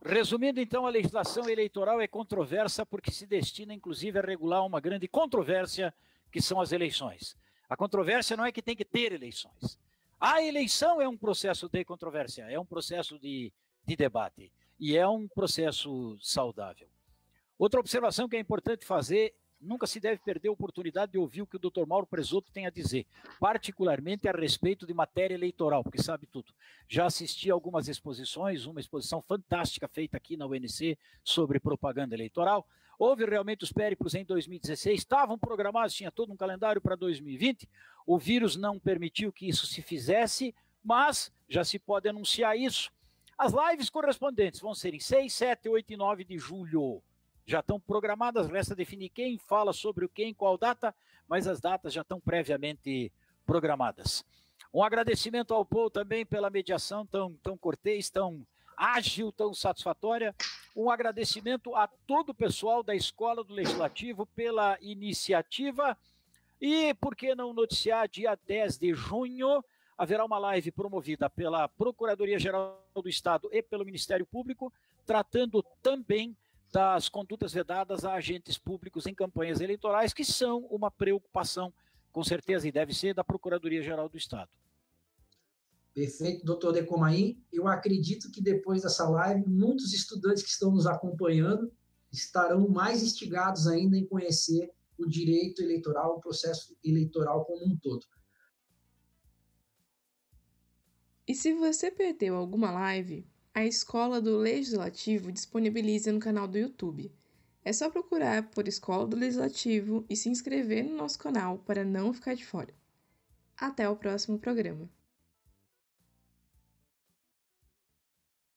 Resumindo, então, a legislação eleitoral é controversa porque se destina, inclusive, a regular uma grande controvérsia, que são as eleições. A controvérsia não é que tem que ter eleições. A eleição é um processo de controvérsia, é um processo de, de debate e é um processo saudável. Outra observação que é importante fazer nunca se deve perder a oportunidade de ouvir o que o Dr. Mauro Presoto tem a dizer, particularmente a respeito de matéria eleitoral, porque sabe tudo. Já assisti a algumas exposições, uma exposição fantástica feita aqui na UNC sobre propaganda eleitoral. Houve realmente os périplos em 2016, estavam programados, tinha todo um calendário para 2020. O vírus não permitiu que isso se fizesse, mas já se pode anunciar isso. As lives correspondentes vão ser em 6, 7, 8 e 9 de julho já estão programadas, resta definir quem fala sobre o quem, qual data, mas as datas já estão previamente programadas. Um agradecimento ao Paul também pela mediação tão, tão cortês, tão ágil, tão satisfatória. Um agradecimento a todo o pessoal da Escola do Legislativo pela iniciativa. E por que não noticiar dia 10 de junho? Haverá uma live promovida pela Procuradoria-Geral do Estado e pelo Ministério Público, tratando também das condutas vedadas a agentes públicos em campanhas eleitorais, que são uma preocupação, com certeza, e deve ser, da Procuradoria-Geral do Estado. Perfeito, doutor Decomaí. Eu acredito que depois dessa live, muitos estudantes que estão nos acompanhando estarão mais instigados ainda em conhecer o direito eleitoral, o processo eleitoral como um todo. E se você perdeu alguma live, a Escola do Legislativo disponibiliza no canal do YouTube. É só procurar por Escola do Legislativo e se inscrever no nosso canal para não ficar de fora. Até o próximo programa.